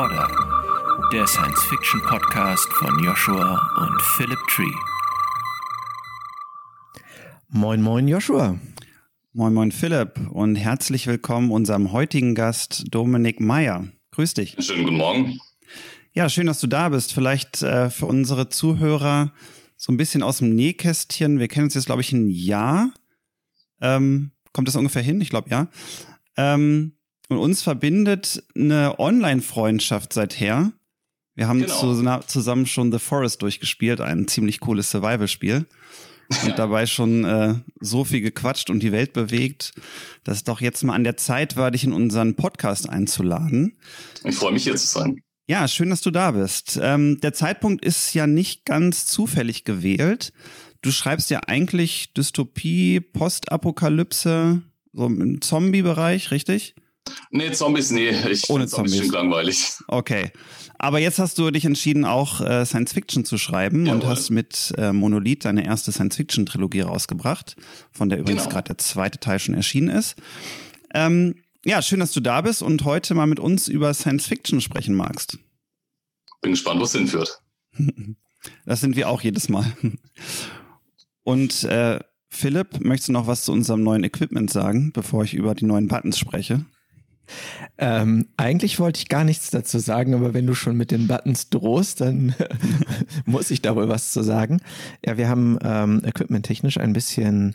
Recorder, der Science-Fiction-Podcast von Joshua und Philip Tree. Moin, moin, Joshua. Moin, moin, Philipp und herzlich willkommen unserem heutigen Gast Dominik Meyer. Grüß dich. Schönen guten Morgen. Ja, schön, dass du da bist. Vielleicht äh, für unsere Zuhörer so ein bisschen aus dem Nähkästchen. Wir kennen uns jetzt, glaube ich, ein Jahr. Ähm, kommt das ungefähr hin? Ich glaube, ja. Ähm, und uns verbindet eine Online-Freundschaft seither. Wir haben genau. zu, zusammen schon The Forest durchgespielt, ein ziemlich cooles Survival-Spiel. Und dabei schon äh, so viel gequatscht und die Welt bewegt, dass es doch jetzt mal an der Zeit war, dich in unseren Podcast einzuladen. Ich freue mich hier zu sein. Ja, schön, dass du da bist. Ähm, der Zeitpunkt ist ja nicht ganz zufällig gewählt. Du schreibst ja eigentlich Dystopie, Postapokalypse, so im Zombie-Bereich, richtig? Nee, Zombies, nee. Ich Ohne Zombies. Bisschen langweilig. Okay. Aber jetzt hast du dich entschieden, auch äh, Science Fiction zu schreiben Jawohl. und hast mit äh, Monolith deine erste Science Fiction Trilogie rausgebracht, von der übrigens genau. gerade der zweite Teil schon erschienen ist. Ähm, ja, schön, dass du da bist und heute mal mit uns über Science Fiction sprechen magst. Bin gespannt, wo es hinführt. Das sind wir auch jedes Mal. Und äh, Philipp, möchtest du noch was zu unserem neuen Equipment sagen, bevor ich über die neuen Buttons spreche? Ähm, eigentlich wollte ich gar nichts dazu sagen, aber wenn du schon mit den Buttons drohst, dann muss ich da wohl was zu sagen. Ja, wir haben ähm, equipmenttechnisch ein bisschen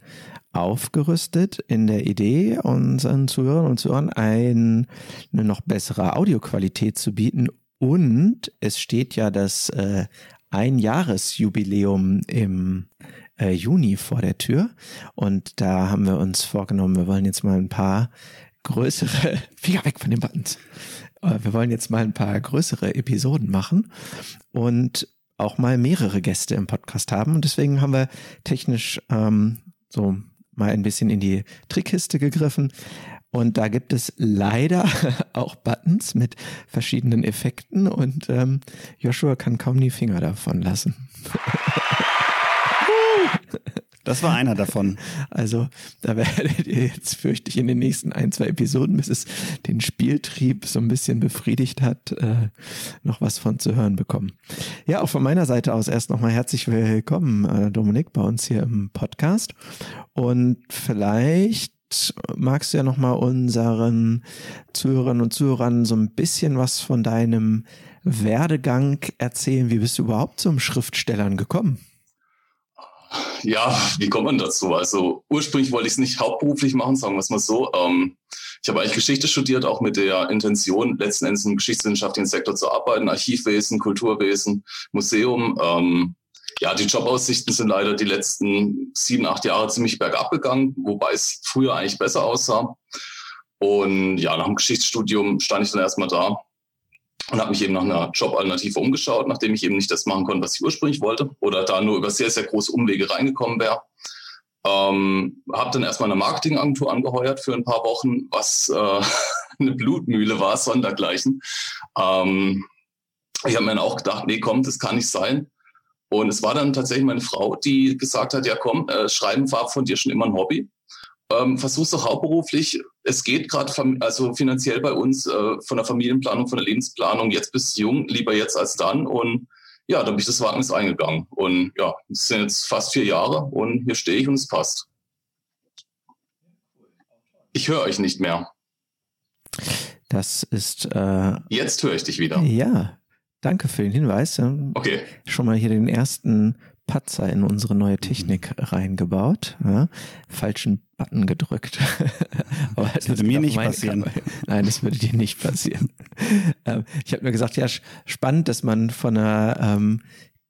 aufgerüstet in der Idee, unseren Zuhörern und Zuhörern ein, eine noch bessere Audioqualität zu bieten. Und es steht ja das äh, Einjahresjubiläum im äh, Juni vor der Tür. Und da haben wir uns vorgenommen, wir wollen jetzt mal ein paar größere, Finger weg von den Buttons. Wir wollen jetzt mal ein paar größere Episoden machen und auch mal mehrere Gäste im Podcast haben. Und deswegen haben wir technisch ähm, so mal ein bisschen in die Trickkiste gegriffen. Und da gibt es leider auch Buttons mit verschiedenen Effekten und ähm, Joshua kann kaum die Finger davon lassen. Das war einer davon. Also da werdet ihr jetzt, fürchte ich, in den nächsten ein, zwei Episoden, bis es den Spieltrieb so ein bisschen befriedigt hat, äh, noch was von zu hören bekommen. Ja, auch von meiner Seite aus erst nochmal herzlich willkommen, äh, Dominik, bei uns hier im Podcast. Und vielleicht magst du ja nochmal unseren Zuhörern und Zuhörern so ein bisschen was von deinem Werdegang erzählen. Wie bist du überhaupt zum Schriftstellern gekommen? Ja, wie kommt man dazu? Also ursprünglich wollte ich es nicht hauptberuflich machen, sagen wir es mal so. Ähm, ich habe eigentlich Geschichte studiert, auch mit der Intention, letzten Endes im geschichtswissenschaftlichen Sektor zu arbeiten, Archivwesen, Kulturwesen, Museum. Ähm, ja, die Jobaussichten sind leider die letzten sieben, acht Jahre ziemlich bergab gegangen, wobei es früher eigentlich besser aussah. Und ja, nach dem Geschichtsstudium stand ich dann erstmal da und habe mich eben nach einer Jobalternative umgeschaut, nachdem ich eben nicht das machen konnte, was ich ursprünglich wollte oder da nur über sehr, sehr große Umwege reingekommen wäre. Ähm, habe dann erstmal eine Marketingagentur angeheuert für ein paar Wochen, was äh, eine Blutmühle war, sondergleichen. Ähm, ich habe mir dann auch gedacht, nee, komm, das kann nicht sein. Und es war dann tatsächlich meine Frau, die gesagt hat, ja komm, äh, Schreiben war von dir schon immer ein Hobby ähm, versuch's doch hauptberuflich. Es geht gerade also finanziell bei uns äh, von der Familienplanung, von der Lebensplanung. Jetzt bist du jung, lieber jetzt als dann. Und ja, da bin ich das Wagnis eingegangen. Und ja, es sind jetzt fast vier Jahre und hier stehe ich und es passt. Ich höre euch nicht mehr. Das ist. Äh, jetzt höre ich dich wieder. Ja, danke für den Hinweis. Okay. Schon mal hier den ersten Patzer in unsere neue Technik reingebaut, ja, falschen Button gedrückt. Aber das würde mir nicht passieren. Kamera. Nein, das würde dir nicht passieren. Ähm, ich habe mir gesagt, ja, spannend, dass man von einer ähm,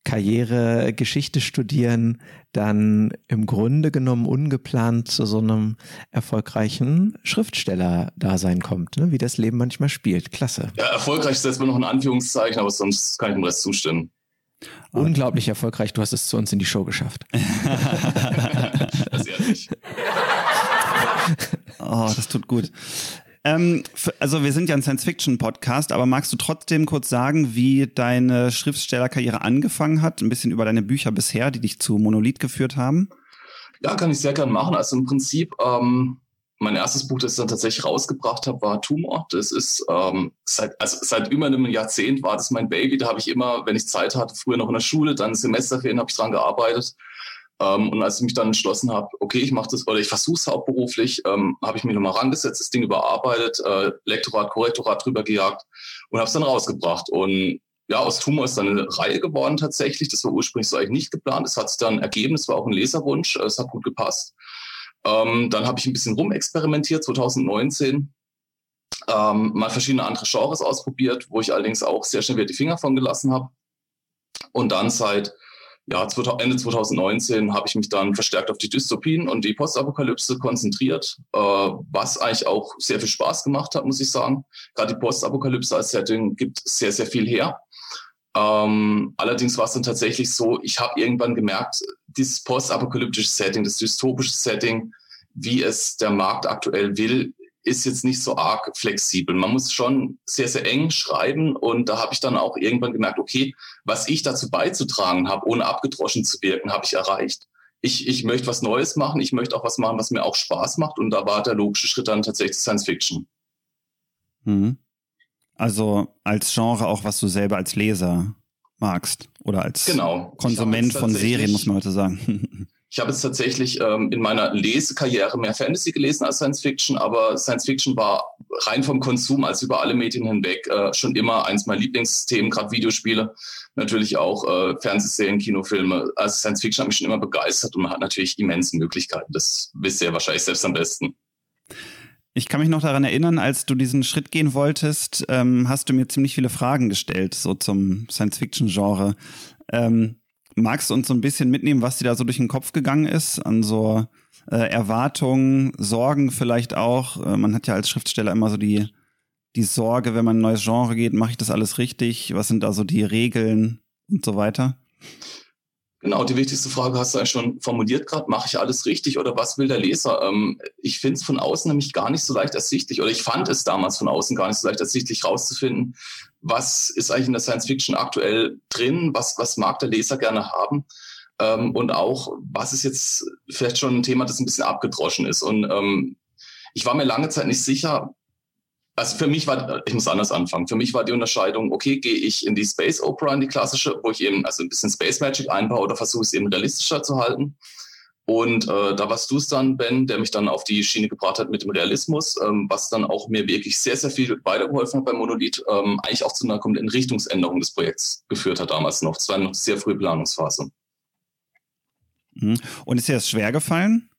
Karriere Geschichte studieren dann im Grunde genommen ungeplant zu so einem erfolgreichen Schriftsteller-Dasein kommt, ne? wie das Leben manchmal spielt. Klasse. Ja, erfolgreich setzt man noch ein Anführungszeichen, aber sonst kann ich dem Rest zustimmen. Unglaublich erfolgreich. Du hast es zu uns in die Show geschafft. das ehrlich. oh, das tut gut. Ähm, also wir sind ja ein Science-Fiction-Podcast, aber magst du trotzdem kurz sagen, wie deine Schriftstellerkarriere angefangen hat? Ein bisschen über deine Bücher bisher, die dich zu Monolith geführt haben? Ja, kann ich sehr gern machen. Also im Prinzip ähm, mein erstes Buch, das ich dann tatsächlich rausgebracht habe, war Tumor. Das ist ähm, seit, also seit über einem Jahrzehnt war das mein Baby. Da habe ich immer, wenn ich Zeit hatte, früher noch in der Schule, dann Semesterferien habe ich dran gearbeitet. Ähm, und als ich mich dann entschlossen habe, okay, ich mache das oder ich versuche es hauptberuflich, ähm, habe ich mich nochmal rangesetzt, das Ding überarbeitet, äh, Lektorat, Korrektorat drüber gejagt und habe es dann rausgebracht. Und ja, aus Tumor ist dann eine Reihe geworden tatsächlich. Das war ursprünglich so eigentlich nicht geplant. Es hat sich dann ergeben, es war auch ein Leserwunsch, es hat gut gepasst. Ähm, dann habe ich ein bisschen rumexperimentiert, 2019. Ähm, mal verschiedene andere Genres ausprobiert, wo ich allerdings auch sehr schnell wieder die Finger von gelassen habe. Und dann seit ja, Ende 2019 habe ich mich dann verstärkt auf die Dystopien und die Postapokalypse konzentriert, äh, was eigentlich auch sehr viel Spaß gemacht hat, muss ich sagen. Gerade die Postapokalypse als Setting gibt sehr, sehr viel her. Ähm, allerdings war es dann tatsächlich so, ich habe irgendwann gemerkt, dieses postapokalyptische Setting, das dystopische Setting, wie es der Markt aktuell will, ist jetzt nicht so arg flexibel. Man muss schon sehr, sehr eng schreiben und da habe ich dann auch irgendwann gemerkt, okay, was ich dazu beizutragen habe, ohne abgedroschen zu wirken, habe ich erreicht. Ich, ich möchte was Neues machen, ich möchte auch was machen, was mir auch Spaß macht und da war der logische Schritt dann tatsächlich Science Fiction. Mhm. Also als Genre auch, was du selber als Leser magst oder als genau. Konsument von Serien, muss man heute sagen. Ich habe jetzt tatsächlich ähm, in meiner Lesekarriere mehr Fantasy gelesen als Science Fiction, aber Science Fiction war rein vom Konsum als über alle Medien hinweg äh, schon immer eins meiner Lieblingsthemen, gerade Videospiele, natürlich auch äh, Fernsehserien, Kinofilme. Also Science Fiction hat mich schon immer begeistert und man hat natürlich immense Möglichkeiten. Das wisst ihr wahrscheinlich selbst am besten. Ich kann mich noch daran erinnern, als du diesen Schritt gehen wolltest, ähm, hast du mir ziemlich viele Fragen gestellt, so zum Science-Fiction-Genre. Ähm, Magst du uns so ein bisschen mitnehmen, was dir da so durch den Kopf gegangen ist? An so äh, Erwartungen, Sorgen vielleicht auch. Äh, man hat ja als Schriftsteller immer so die, die Sorge, wenn man ein neues Genre geht, mache ich das alles richtig? Was sind da so die Regeln und so weiter? Genau, die wichtigste Frage hast du ja schon formuliert gerade. Mache ich alles richtig oder was will der Leser? Ähm, ich finde es von außen nämlich gar nicht so leicht ersichtlich oder ich fand es damals von außen gar nicht so leicht ersichtlich rauszufinden, was ist eigentlich in der Science Fiction aktuell drin, was, was mag der Leser gerne haben. Ähm, und auch, was ist jetzt vielleicht schon ein Thema, das ein bisschen abgedroschen ist. Und ähm, ich war mir lange Zeit nicht sicher, also für mich war, ich muss anders anfangen. Für mich war die Unterscheidung, okay, gehe ich in die Space Opera, in die klassische, wo ich eben also ein bisschen Space Magic einbaue oder versuche es eben realistischer zu halten. Und äh, da warst du es dann, Ben, der mich dann auf die Schiene gebracht hat mit dem Realismus, ähm, was dann auch mir wirklich sehr, sehr viel weitergeholfen hat beim Monolith, ähm, eigentlich auch zu einer kompletten Richtungsänderung des Projekts geführt hat damals noch. Es war noch sehr frühe Planungsphase. Mhm. Und ist dir das schwer gefallen?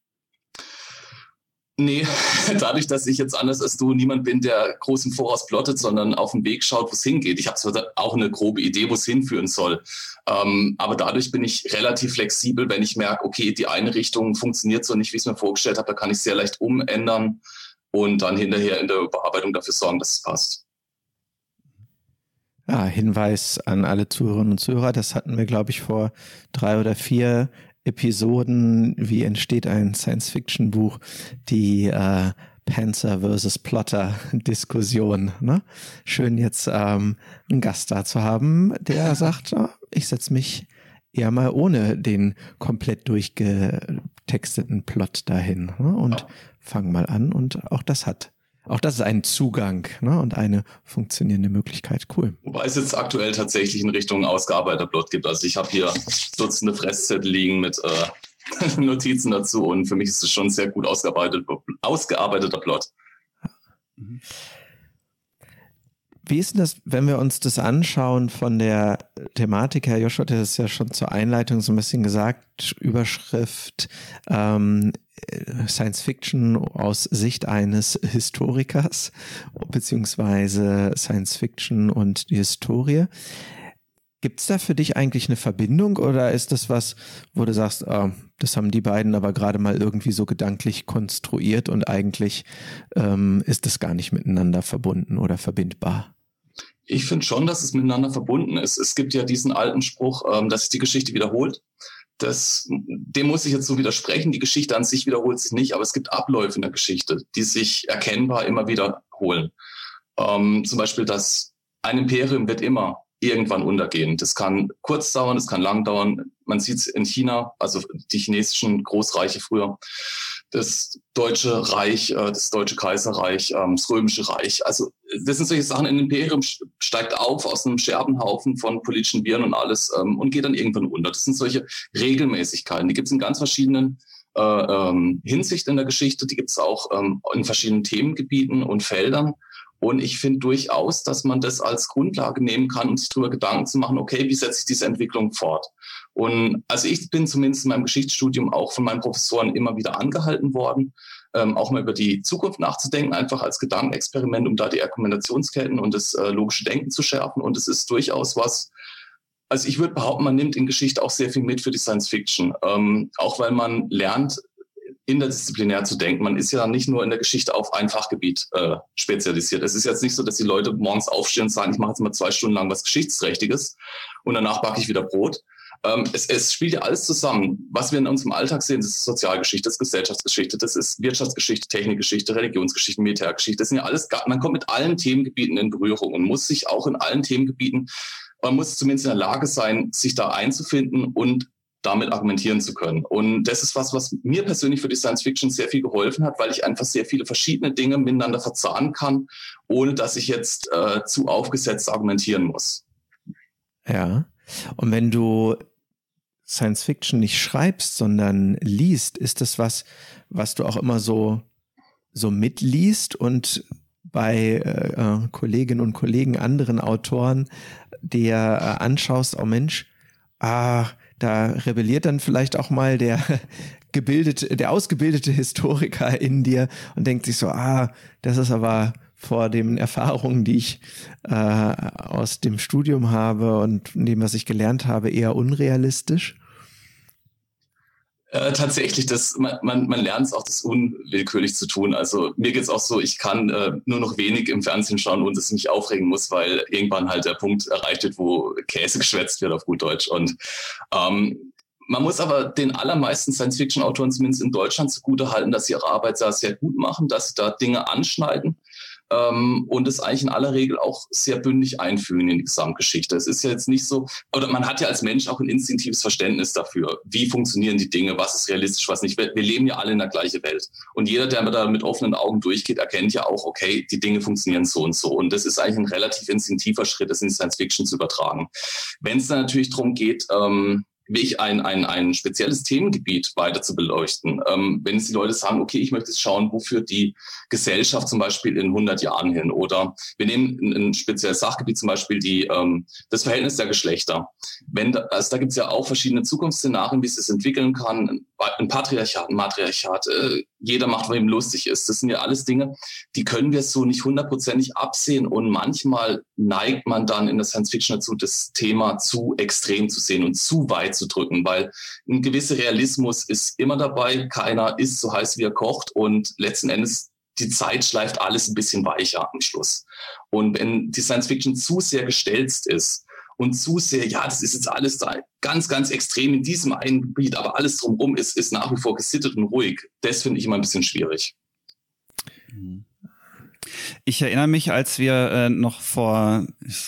Nee, dadurch, dass ich jetzt anders als du niemand bin, der groß im Voraus plottet, sondern auf den Weg schaut, wo es hingeht. Ich habe zwar auch eine grobe Idee, wo es hinführen soll. Ähm, aber dadurch bin ich relativ flexibel, wenn ich merke, okay, die eine Richtung funktioniert so nicht, wie ich es mir vorgestellt habe, da kann ich sehr leicht umändern und dann hinterher in der Überarbeitung dafür sorgen, dass es passt. Ja, Hinweis an alle Zuhörerinnen und Zuhörer, das hatten wir, glaube ich, vor drei oder vier Episoden, wie entsteht ein Science-Fiction-Buch, die äh, Panzer versus Plotter Diskussion. Ne? Schön jetzt ähm, einen Gast da zu haben, der sagt, oh, ich setze mich eher mal ohne den komplett durchgetexteten Plot dahin ne? und fang mal an und auch das hat auch das ist ein Zugang ne, und eine funktionierende Möglichkeit. Cool. Wobei es jetzt aktuell tatsächlich in Richtung ausgearbeiteter Plot gibt. Also ich habe hier Dutzende Fresszettel liegen mit äh, Notizen dazu und für mich ist es schon sehr gut ausgearbeitet, ausgearbeiteter Plot. Wie ist denn das, wenn wir uns das anschauen von der Thematik her? Joshua hat das ja schon zur Einleitung so ein bisschen gesagt. Überschrift ähm, Science Fiction aus Sicht eines Historikers, beziehungsweise Science Fiction und die Historie. Gibt es da für dich eigentlich eine Verbindung oder ist das was, wo du sagst, oh, das haben die beiden aber gerade mal irgendwie so gedanklich konstruiert und eigentlich ähm, ist das gar nicht miteinander verbunden oder verbindbar? Ich finde schon, dass es miteinander verbunden ist. Es gibt ja diesen alten Spruch, ähm, dass sich die Geschichte wiederholt das, dem muss ich jetzt so widersprechen. Die Geschichte an sich wiederholt sich nicht, aber es gibt Abläufe in der Geschichte, die sich erkennbar immer wiederholen. Ähm, zum Beispiel, dass ein Imperium wird immer irgendwann untergehen. Das kann kurz dauern, das kann lang dauern. Man sieht es in China, also die chinesischen Großreiche früher, das Deutsche Reich, äh, das Deutsche Kaiserreich, ähm, das Römische Reich. Also das sind solche Sachen, ein Imperium steigt auf aus einem Scherbenhaufen von politischen Viren und alles ähm, und geht dann irgendwann unter. Das sind solche Regelmäßigkeiten. Die gibt es in ganz verschiedenen äh, ähm, Hinsicht in der Geschichte. Die gibt es auch ähm, in verschiedenen Themengebieten und Feldern. Und ich finde durchaus, dass man das als Grundlage nehmen kann, um sich darüber Gedanken zu machen, okay, wie setze ich diese Entwicklung fort? Und also ich bin zumindest in meinem Geschichtsstudium auch von meinen Professoren immer wieder angehalten worden, ähm, auch mal über die Zukunft nachzudenken, einfach als Gedankenexperiment, um da die Argumentationsketten und das äh, logische Denken zu schärfen. Und es ist durchaus was, also ich würde behaupten, man nimmt in Geschichte auch sehr viel mit für die Science Fiction, ähm, auch weil man lernt, interdisziplinär zu denken. Man ist ja nicht nur in der Geschichte auf ein Fachgebiet äh, spezialisiert. Es ist jetzt nicht so, dass die Leute morgens aufstehen und sagen, ich mache jetzt mal zwei Stunden lang was Geschichtsträchtiges und danach backe ich wieder Brot. Ähm, es, es spielt ja alles zusammen. Was wir in unserem Alltag sehen, das ist Sozialgeschichte, das ist Gesellschaftsgeschichte, das ist Wirtschaftsgeschichte, Technikgeschichte, Religionsgeschichte, Militärgeschichte. Das sind ja alles, man kommt mit allen Themengebieten in Berührung und muss sich auch in allen Themengebieten, man muss zumindest in der Lage sein, sich da einzufinden und damit argumentieren zu können. Und das ist was, was mir persönlich für die Science Fiction sehr viel geholfen hat, weil ich einfach sehr viele verschiedene Dinge miteinander verzahnen kann, ohne dass ich jetzt äh, zu aufgesetzt argumentieren muss. Ja. Und wenn du Science Fiction nicht schreibst, sondern liest, ist das was, was du auch immer so, so mitliest und bei äh, äh Kolleginnen und Kollegen, anderen Autoren, der äh, anschaust, oh Mensch, ah, da rebelliert dann vielleicht auch mal der gebildete, der ausgebildete Historiker in dir und denkt sich so, ah, das ist aber vor den Erfahrungen, die ich äh, aus dem Studium habe und dem, was ich gelernt habe, eher unrealistisch? Äh, tatsächlich, das, man, man, man lernt es auch, das unwillkürlich zu tun. Also mir geht es auch so, ich kann äh, nur noch wenig im Fernsehen schauen und es mich aufregen muss, weil irgendwann halt der Punkt erreicht wird, wo Käse geschwätzt wird auf gut Deutsch. Und ähm, man muss aber den allermeisten Science-Fiction-Autoren zumindest in Deutschland zugute halten, dass sie ihre Arbeit sehr, sehr gut machen, dass sie da Dinge anschneiden ähm, und es eigentlich in aller Regel auch sehr bündig einfügen in die Gesamtgeschichte. Es ist ja jetzt nicht so, oder man hat ja als Mensch auch ein instinktives Verständnis dafür, wie funktionieren die Dinge, was ist realistisch, was nicht. Wir, wir leben ja alle in der gleichen Welt. Und jeder, der da mit offenen Augen durchgeht, erkennt ja auch, okay, die Dinge funktionieren so und so. Und das ist eigentlich ein relativ instinktiver Schritt, das in Science Fiction zu übertragen. Wenn es dann natürlich darum geht, ähm, wie ein, ein, ein spezielles Themengebiet weiter zu beleuchten. Ähm, wenn jetzt die Leute sagen, okay, ich möchte schauen, wofür die Gesellschaft zum Beispiel in 100 Jahren hin oder wir nehmen ein, ein spezielles Sachgebiet zum Beispiel die, ähm, das Verhältnis der Geschlechter. Wenn da, also da gibt es ja auch verschiedene Zukunftsszenarien, wie es sich entwickeln kann, ein Patriarchat, ein Matriarchat, äh, jeder macht, was ihm lustig ist. Das sind ja alles Dinge, die können wir so nicht hundertprozentig absehen und manchmal neigt man dann in der Science Fiction dazu, das Thema zu extrem zu sehen und zu weit zu drücken, weil ein gewisser Realismus ist immer dabei. Keiner ist so heiß, wie er kocht und letzten Endes die Zeit schleift alles ein bisschen weicher am Schluss. Und wenn die Science Fiction zu sehr gestelzt ist und zu sehr, ja, das ist jetzt alles da ganz, ganz extrem in diesem einen Gebiet, aber alles drumherum ist, ist nach wie vor gesittet und ruhig. Das finde ich immer ein bisschen schwierig. Ich erinnere mich, als wir äh, noch vor,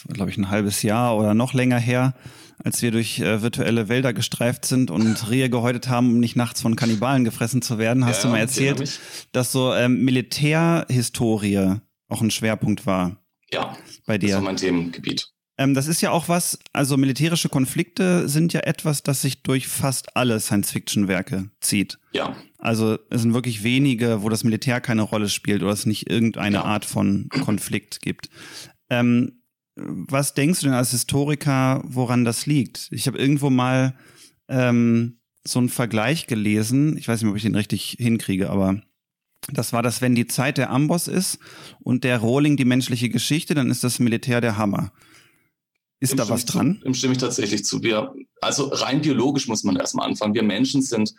glaube ich, ein halbes Jahr oder noch länger her, als wir durch äh, virtuelle Wälder gestreift sind und Rehe gehäutet haben, um nicht nachts von Kannibalen gefressen zu werden, hast ja, du mal erzählt, dass so ähm, Militärhistorie auch ein Schwerpunkt war. Ja, bei dir. Das war mein Themengebiet. Ähm, das ist ja auch was, also militärische Konflikte sind ja etwas, das sich durch fast alle Science-Fiction-Werke zieht. Ja. Also es sind wirklich wenige, wo das Militär keine Rolle spielt oder es nicht irgendeine ja. Art von Konflikt gibt. Ähm, was denkst du denn als Historiker, woran das liegt? Ich habe irgendwo mal ähm, so einen Vergleich gelesen. Ich weiß nicht, ob ich den richtig hinkriege, aber das war das, wenn die Zeit der Amboss ist und der Rohling die menschliche Geschichte, dann ist das Militär der Hammer. Ist dem da was dran? Dem stimme ich tatsächlich zu. Wir, also rein biologisch muss man erstmal anfangen. Wir Menschen sind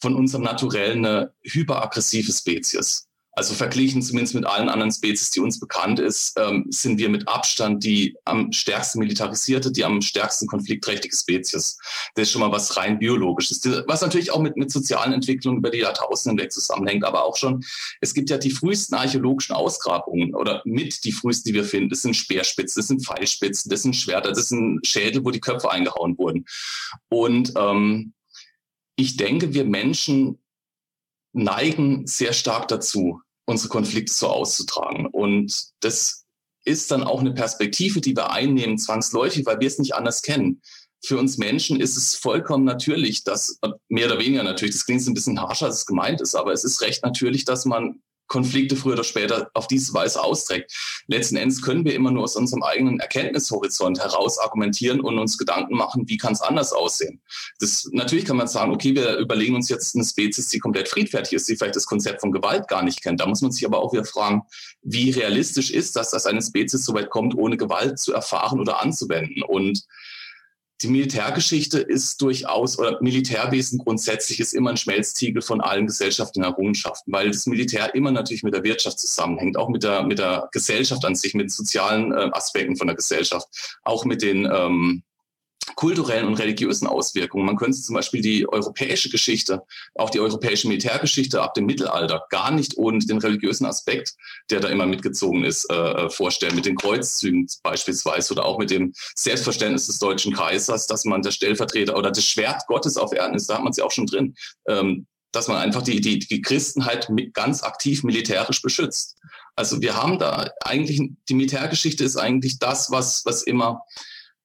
von unserem Naturell eine hyperaggressive Spezies. Also verglichen zumindest mit allen anderen Spezies, die uns bekannt ist, ähm, sind wir mit Abstand die am stärksten militarisierte, die am stärksten konfliktträchtige Spezies. Das ist schon mal was rein biologisches, was natürlich auch mit, mit sozialen Entwicklungen über die Jahrtausende hinweg zusammenhängt, aber auch schon, es gibt ja die frühesten archäologischen Ausgrabungen oder mit die frühesten, die wir finden. Das sind Speerspitzen, das sind Pfeilspitzen, das sind Schwerter, das sind Schädel, wo die Köpfe eingehauen wurden. Und ähm, ich denke, wir Menschen neigen sehr stark dazu, unsere Konflikte so auszutragen. Und das ist dann auch eine Perspektive, die wir einnehmen, zwangsläufig, weil wir es nicht anders kennen. Für uns Menschen ist es vollkommen natürlich, dass, mehr oder weniger natürlich, das klingt ein bisschen harscher, als es gemeint ist, aber es ist recht natürlich, dass man Konflikte früher oder später auf diese Weise austrägt. Letzten Endes können wir immer nur aus unserem eigenen Erkenntnishorizont heraus argumentieren und uns Gedanken machen, wie kann es anders aussehen. Das, natürlich kann man sagen, okay, wir überlegen uns jetzt eine Spezies, die komplett friedfertig ist, die vielleicht das Konzept von Gewalt gar nicht kennt. Da muss man sich aber auch wieder fragen, wie realistisch ist das, dass eine Spezies so weit kommt, ohne Gewalt zu erfahren oder anzuwenden. Und die Militärgeschichte ist durchaus, oder Militärwesen grundsätzlich ist immer ein Schmelztiegel von allen gesellschaftlichen Errungenschaften, weil das Militär immer natürlich mit der Wirtschaft zusammenhängt, auch mit der, mit der Gesellschaft an sich, mit sozialen äh, Aspekten von der Gesellschaft, auch mit den, ähm, kulturellen und religiösen Auswirkungen. Man könnte zum Beispiel die europäische Geschichte, auch die europäische Militärgeschichte ab dem Mittelalter gar nicht ohne den religiösen Aspekt, der da immer mitgezogen ist, äh, äh, vorstellen. Mit den Kreuzzügen beispielsweise oder auch mit dem Selbstverständnis des deutschen Kaisers, dass man der Stellvertreter oder das Schwert Gottes auf Erden ist, da hat man es ja auch schon drin. Ähm, dass man einfach die, die, die Christen halt ganz aktiv militärisch beschützt. Also wir haben da eigentlich, die Militärgeschichte ist eigentlich das, was, was immer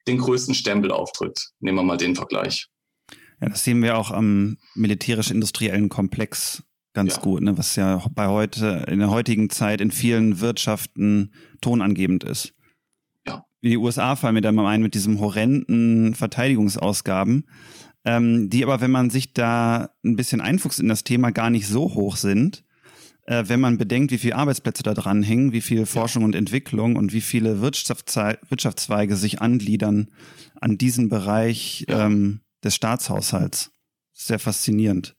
den größten Stempel auftritt. Nehmen wir mal den Vergleich. Ja, das sehen wir auch am militärisch-industriellen Komplex ganz ja. gut, ne, was ja bei heute, in der heutigen Zeit in vielen Wirtschaften tonangebend ist. Ja. Wie die USA fallen mir da mal ein mit diesem horrenden Verteidigungsausgaben, ähm, die aber, wenn man sich da ein bisschen einfuchst in das Thema, gar nicht so hoch sind äh, wenn man bedenkt, wie viele Arbeitsplätze da dran hängen, wie viel Forschung und Entwicklung und wie viele Wirtschaftszweige sich angliedern an diesen Bereich ja. ähm, des Staatshaushalts. Sehr faszinierend.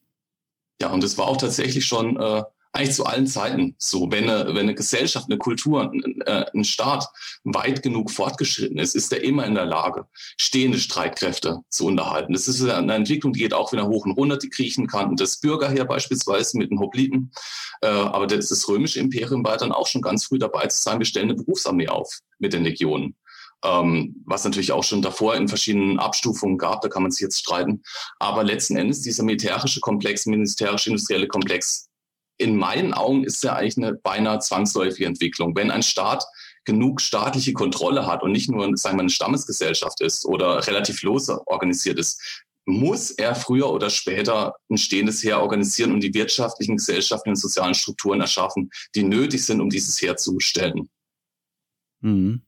Ja, und es war auch tatsächlich schon äh, eigentlich zu allen Zeiten so. Wenn eine, wenn eine Gesellschaft, eine Kultur, ein, äh, ein Staat weit genug fortgeschritten ist, ist er immer in der Lage, stehende Streitkräfte zu unterhalten. Das ist eine Entwicklung, die geht auch wieder hoch und runter. Die Griechen kannten das Bürgerheer beispielsweise mit den Hopliten. Äh, aber das, das römische Imperium war dann auch schon ganz früh dabei zu sagen, wir stellen eine Berufsarmee auf mit den Legionen. Ähm, was natürlich auch schon davor in verschiedenen Abstufungen gab, da kann man sich jetzt streiten. Aber letzten Endes dieser militärische Komplex, militärisch-industrielle Komplex in meinen Augen ist ja eigentlich eine beinahe zwangsläufige Entwicklung. Wenn ein Staat genug staatliche Kontrolle hat und nicht nur, sagen wir, eine Stammesgesellschaft ist oder relativ lose organisiert ist, muss er früher oder später ein stehendes Heer organisieren und die wirtschaftlichen, gesellschaftlichen und sozialen Strukturen erschaffen, die nötig sind, um dieses Heer zu stellen. Mhm.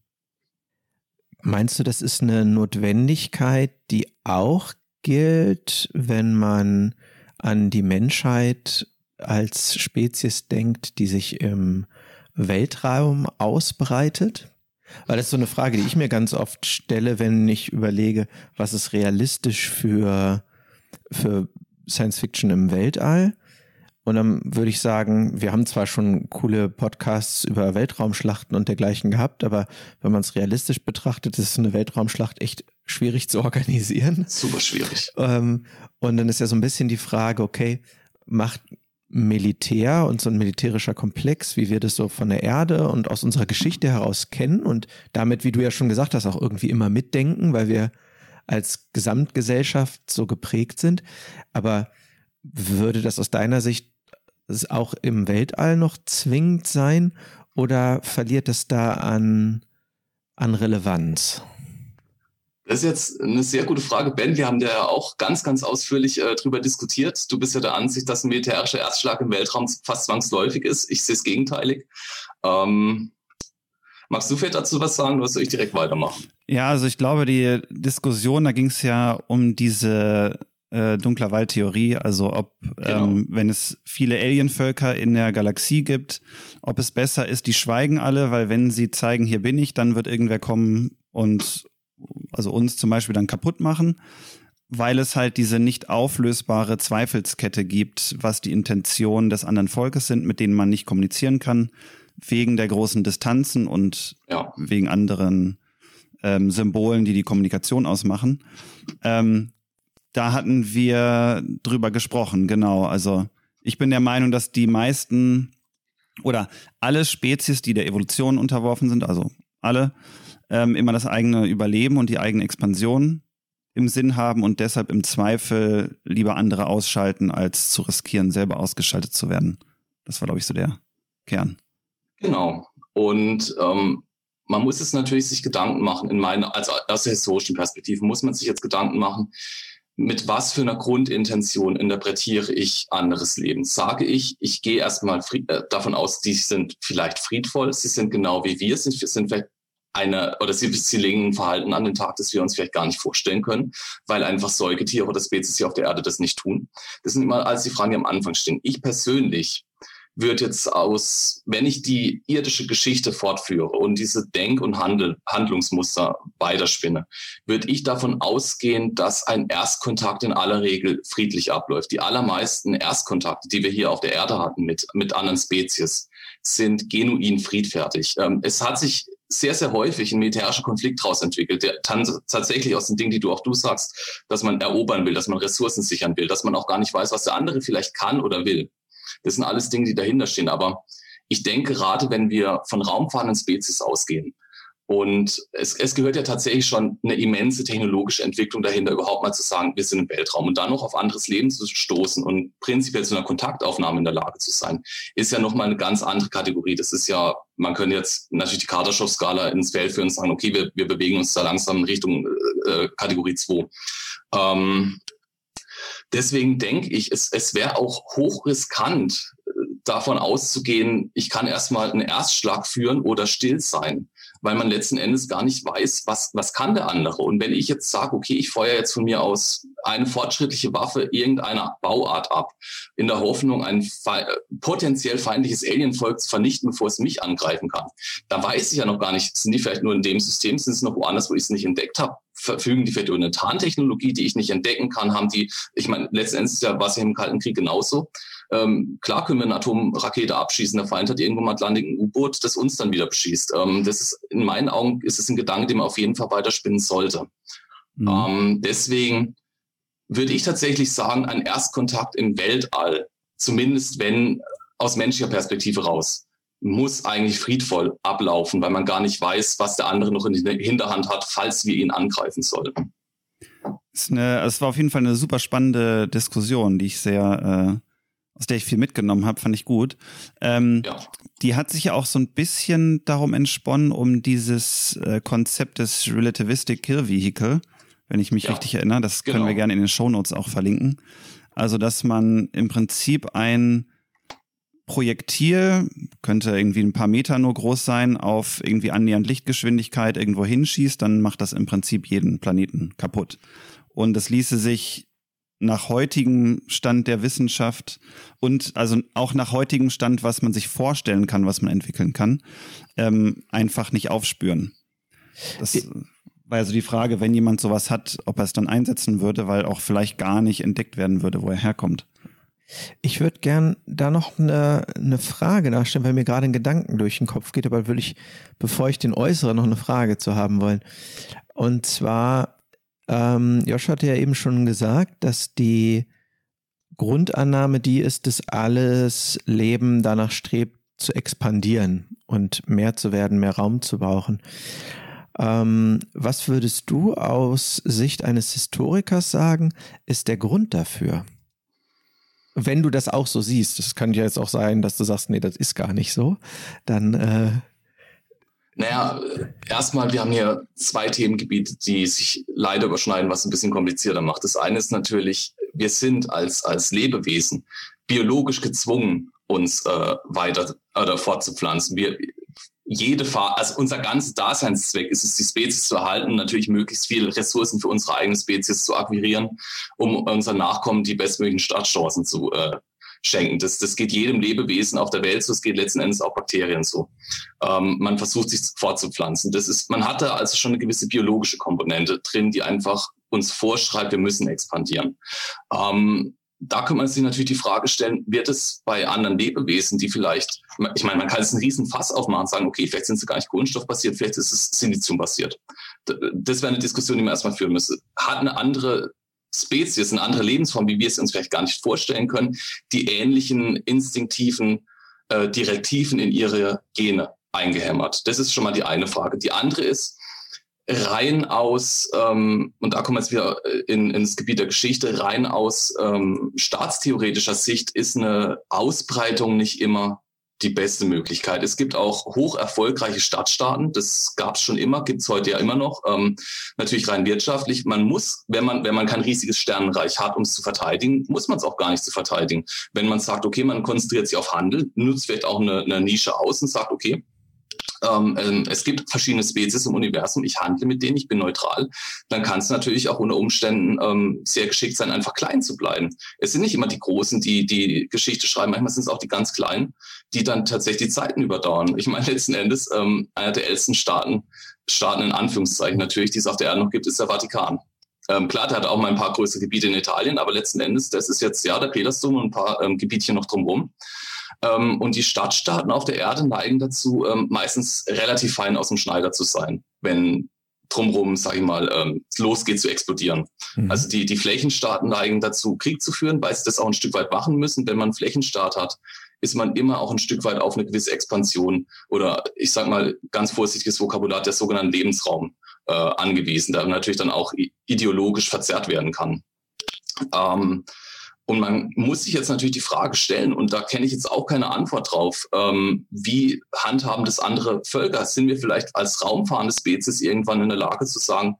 Meinst du, das ist eine Notwendigkeit, die auch gilt, wenn man an die Menschheit als Spezies denkt, die sich im Weltraum ausbreitet? Weil das ist so eine Frage, die ich mir ganz oft stelle, wenn ich überlege, was ist realistisch für, für Science Fiction im Weltall. Und dann würde ich sagen, wir haben zwar schon coole Podcasts über Weltraumschlachten und dergleichen gehabt, aber wenn man es realistisch betrachtet, ist eine Weltraumschlacht echt schwierig zu organisieren. Super schwierig. Ähm, und dann ist ja so ein bisschen die Frage, okay, macht Militär und so ein militärischer Komplex, wie wir das so von der Erde und aus unserer Geschichte heraus kennen und damit, wie du ja schon gesagt hast, auch irgendwie immer mitdenken, weil wir als Gesamtgesellschaft so geprägt sind. Aber würde das aus deiner Sicht auch im Weltall noch zwingend sein oder verliert es da an, an Relevanz? Das ist jetzt eine sehr gute Frage, Ben. Wir haben ja auch ganz, ganz ausführlich äh, darüber diskutiert. Du bist ja der Ansicht, dass ein militärischer Erstschlag im Weltraum fast zwangsläufig ist. Ich sehe es gegenteilig. Ähm, magst du vielleicht dazu was sagen oder soll ich direkt weitermachen? Ja, also ich glaube, die Diskussion, da ging es ja um diese äh, dunkler Waldtheorie, also ob, genau. ähm, wenn es viele Alienvölker in der Galaxie gibt, ob es besser ist, die schweigen alle, weil wenn sie zeigen, hier bin ich, dann wird irgendwer kommen und also uns zum Beispiel dann kaputt machen. weil es halt diese nicht auflösbare Zweifelskette gibt, was die Intentionen des anderen Volkes sind, mit denen man nicht kommunizieren kann, wegen der großen Distanzen und ja. wegen anderen ähm, Symbolen, die die Kommunikation ausmachen. Ähm, da hatten wir drüber gesprochen, genau. Also ich bin der Meinung, dass die meisten oder alle Spezies, die der Evolution unterworfen sind, also alle, ähm, immer das eigene Überleben und die eigene Expansion im Sinn haben und deshalb im Zweifel lieber andere ausschalten, als zu riskieren, selber ausgeschaltet zu werden. Das war, glaube ich, so der Kern. Genau. Und ähm, man muss es natürlich sich Gedanken machen, in meiner, also aus der historischen Perspektive muss man sich jetzt Gedanken machen, mit was für einer Grundintention interpretiere ich anderes Leben? Sage ich, ich gehe erstmal äh, davon aus, die sind vielleicht friedvoll, sie sind genau wie wir, sie sind vielleicht eine, oder sie, sie legen ein Verhalten an den Tag, das wir uns vielleicht gar nicht vorstellen können, weil einfach Säugetiere oder Spezies hier auf der Erde das nicht tun. Das sind immer alles die Fragen, die am Anfang stehen. Ich persönlich würde jetzt aus, wenn ich die irdische Geschichte fortführe und diese Denk- und Handel, Handlungsmuster weiterspinne, würde ich davon ausgehen, dass ein Erstkontakt in aller Regel friedlich abläuft. Die allermeisten Erstkontakte, die wir hier auf der Erde hatten mit, mit anderen Spezies, sind genuin friedfertig. Ähm, es hat sich sehr, sehr häufig ein militärischer Konflikt daraus entwickelt, der tatsächlich aus den Dingen, die du auch du sagst, dass man erobern will, dass man Ressourcen sichern will, dass man auch gar nicht weiß, was der andere vielleicht kann oder will. Das sind alles Dinge, die dahinter stehen. Aber ich denke, gerade wenn wir von raumfahrenden Spezies ausgehen, und es, es gehört ja tatsächlich schon eine immense technologische Entwicklung dahinter, überhaupt mal zu sagen, wir sind im Weltraum und dann noch auf anderes Leben zu stoßen und prinzipiell zu einer Kontaktaufnahme in der Lage zu sein, ist ja nochmal eine ganz andere Kategorie. Das ist ja, man könnte jetzt natürlich die Kardaschow-Skala ins Feld führen und sagen, okay, wir, wir bewegen uns da langsam in Richtung äh, Kategorie 2. Ähm, deswegen denke ich, es, es wäre auch hochriskant, äh, davon auszugehen, ich kann erstmal einen Erstschlag führen oder still sein weil man letzten Endes gar nicht weiß, was, was kann der andere. Und wenn ich jetzt sage, okay, ich feuere jetzt von mir aus eine fortschrittliche Waffe irgendeiner Bauart ab, in der Hoffnung, ein fe potenziell feindliches Alienvolk zu vernichten, bevor es mich angreifen kann, da weiß ich ja noch gar nicht, sind die vielleicht nur in dem System, sind es noch woanders, wo ich es nicht entdeckt habe, verfügen die vielleicht über eine Tarntechnologie, die ich nicht entdecken kann, haben die, ich meine, letzten Endes ja, war es ja im Kalten Krieg genauso. Ähm, klar können wir eine Atomrakete abschießen. Der Feind hat irgendwo im Atlantik ein U-Boot, das uns dann wieder beschießt. Ähm, das ist, in meinen Augen ist es ein Gedanke, den man auf jeden Fall weiterspinnen sollte. Mhm. Ähm, deswegen würde ich tatsächlich sagen, ein Erstkontakt im Weltall, zumindest wenn aus menschlicher Perspektive raus, muss eigentlich friedvoll ablaufen, weil man gar nicht weiß, was der andere noch in der Hinterhand hat, falls wir ihn angreifen sollten. Es, war auf jeden Fall eine super spannende Diskussion, die ich sehr, äh, aus der ich viel mitgenommen habe, fand ich gut. Ähm, ja. Die hat sich ja auch so ein bisschen darum entsponnen, um dieses äh, Konzept des Relativistic Kill Vehicle, wenn ich mich ja. richtig erinnere. Das genau. können wir gerne in den Show Notes auch verlinken. Also, dass man im Prinzip ein Projektil, könnte irgendwie ein paar Meter nur groß sein, auf irgendwie annähernd Lichtgeschwindigkeit irgendwo hinschießt, dann macht das im Prinzip jeden Planeten kaputt. Und es ließe sich nach heutigem Stand der Wissenschaft und also auch nach heutigem Stand, was man sich vorstellen kann, was man entwickeln kann, ähm, einfach nicht aufspüren. Das war also die Frage, wenn jemand sowas hat, ob er es dann einsetzen würde, weil auch vielleicht gar nicht entdeckt werden würde, wo er herkommt. Ich würde gern da noch eine, eine Frage nachstellen, weil mir gerade ein Gedanken durch den Kopf geht, aber würde ich, bevor ich den äußere, noch eine Frage zu haben wollen. Und zwar, ähm, Josh hatte ja eben schon gesagt, dass die Grundannahme die ist, dass alles Leben danach strebt, zu expandieren und mehr zu werden, mehr Raum zu brauchen. Ähm, was würdest du aus Sicht eines Historikers sagen, ist der Grund dafür? Wenn du das auch so siehst, das kann ja jetzt auch sein, dass du sagst, nee, das ist gar nicht so, dann äh, naja, erstmal, wir haben hier zwei Themengebiete, die sich leider überschneiden, was ein bisschen komplizierter macht. Das eine ist natürlich, wir sind als, als Lebewesen biologisch gezwungen, uns äh, weiter oder fortzupflanzen. Wir, jede Fahr also unser ganzer Daseinszweck ist es, die Spezies zu erhalten, natürlich möglichst viele Ressourcen für unsere eigene Spezies zu akquirieren, um unseren Nachkommen die bestmöglichen Startchancen zu äh, schenken. Das, das geht jedem Lebewesen auf der Welt so, es geht letzten Endes auch Bakterien so. Ähm, man versucht sich fortzupflanzen. Das ist, man hatte also schon eine gewisse biologische Komponente drin, die einfach uns vorschreibt, wir müssen expandieren. Ähm, da kann man sich natürlich die Frage stellen, wird es bei anderen Lebewesen, die vielleicht, ich meine, man kann jetzt einen riesen Fass aufmachen und sagen, okay, vielleicht sind sie gar nicht kohlenstoffbasiert, vielleicht ist es Siliziumbasiert. Das wäre eine Diskussion, die man erstmal führen müsste. Hat eine andere Spezies, eine andere Lebensform, wie wir es uns vielleicht gar nicht vorstellen können, die ähnlichen instinktiven äh, Direktiven in ihre Gene eingehämmert? Das ist schon mal die eine Frage. Die andere ist, rein aus, ähm, und da kommen wir jetzt wieder in, ins Gebiet der Geschichte, rein aus ähm, staatstheoretischer Sicht ist eine Ausbreitung nicht immer die beste Möglichkeit. Es gibt auch hoch erfolgreiche Stadtstaaten, das gab es schon immer, gibt es heute ja immer noch. Ähm, natürlich rein wirtschaftlich. Man muss, wenn man, wenn man kein riesiges Sternenreich hat, um es zu verteidigen, muss man es auch gar nicht zu verteidigen. Wenn man sagt, okay, man konzentriert sich auf Handel, nutzt vielleicht auch eine, eine Nische aus und sagt, okay, ähm, ähm, es gibt verschiedene Spezies im Universum, ich handle mit denen, ich bin neutral, dann kann es natürlich auch unter Umständen ähm, sehr geschickt sein, einfach klein zu bleiben. Es sind nicht immer die Großen, die die Geschichte schreiben, manchmal sind es auch die ganz Kleinen, die dann tatsächlich die Zeiten überdauern. Ich meine, letzten Endes, ähm, einer der ältesten Staaten, Staaten in Anführungszeichen natürlich, die es auf der Erde noch gibt, ist der Vatikan. Ähm, klar, der hat auch mal ein paar größere Gebiete in Italien, aber letzten Endes, das ist jetzt ja der Petersdom und ein paar ähm, Gebietchen noch drumherum. Ähm, und die Stadtstaaten auf der Erde neigen dazu, ähm, meistens relativ fein aus dem Schneider zu sein, wenn drumherum, sag ich mal, ähm, losgeht zu explodieren. Mhm. Also die, die Flächenstaaten neigen dazu, Krieg zu führen, weil sie das auch ein Stück weit machen müssen. Wenn man einen Flächenstaat hat, ist man immer auch ein Stück weit auf eine gewisse Expansion oder ich sag mal ganz vorsichtiges Vokabular, der sogenannten Lebensraum äh, angewiesen, der natürlich dann auch ideologisch verzerrt werden kann. Ähm, und man muss sich jetzt natürlich die Frage stellen, und da kenne ich jetzt auch keine Antwort drauf, ähm, wie handhaben das andere Völker? Sind wir vielleicht als raumfahrende Spezies irgendwann in der Lage zu sagen,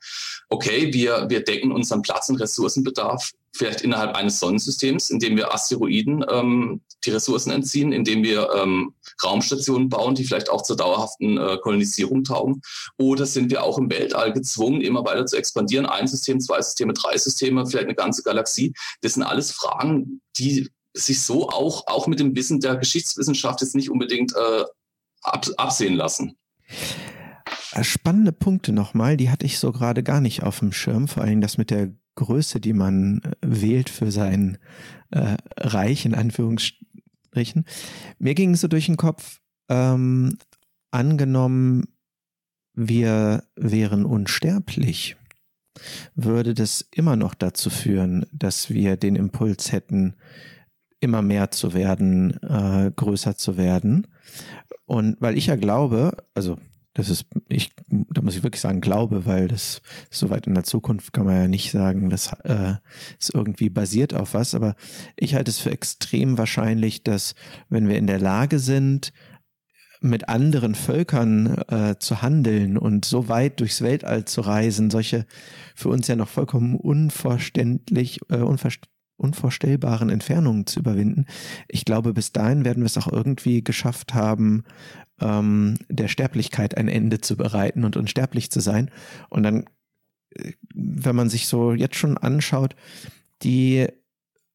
okay, wir, wir decken unseren Platz- und Ressourcenbedarf vielleicht innerhalb eines Sonnensystems, indem wir Asteroiden ähm, die Ressourcen entziehen, indem wir ähm, Raumstationen bauen, die vielleicht auch zur dauerhaften äh, Kolonisierung taugen? Oder sind wir auch im Weltall gezwungen, immer weiter zu expandieren? Ein System, zwei Systeme, drei Systeme, vielleicht eine ganze Galaxie. Das sind alles Fragen, die sich so auch, auch mit dem Wissen der Geschichtswissenschaft jetzt nicht unbedingt äh, ab, absehen lassen. Spannende Punkte nochmal, die hatte ich so gerade gar nicht auf dem Schirm, vor allem das mit der Größe, die man äh, wählt für sein äh, Reich, in Anführungsstrichen. Mir ging so durch den Kopf, ähm, angenommen, wir wären unsterblich, würde das immer noch dazu führen, dass wir den Impuls hätten, immer mehr zu werden, äh, größer zu werden. Und weil ich ja glaube, also das ist, ich, da muss ich wirklich sagen, glaube, weil das so weit in der Zukunft kann man ja nicht sagen, das äh, ist irgendwie basiert auf was, aber ich halte es für extrem wahrscheinlich, dass wenn wir in der Lage sind, mit anderen Völkern äh, zu handeln und so weit durchs Weltall zu reisen, solche für uns ja noch vollkommen unverständlich, äh, unverständlich unvorstellbaren Entfernungen zu überwinden. Ich glaube, bis dahin werden wir es auch irgendwie geschafft haben, ähm, der Sterblichkeit ein Ende zu bereiten und unsterblich zu sein. Und dann, äh, wenn man sich so jetzt schon anschaut, die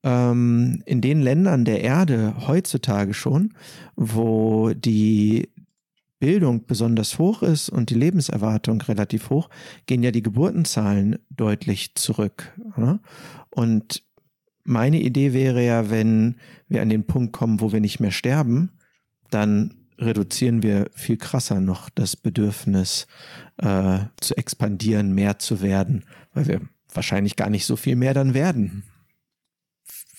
ähm, in den Ländern der Erde heutzutage schon, wo die Bildung besonders hoch ist und die Lebenserwartung relativ hoch, gehen ja die Geburtenzahlen deutlich zurück. Und meine Idee wäre ja, wenn wir an den Punkt kommen, wo wir nicht mehr sterben, dann reduzieren wir viel krasser noch das Bedürfnis äh, zu expandieren, mehr zu werden, weil wir wahrscheinlich gar nicht so viel mehr dann werden.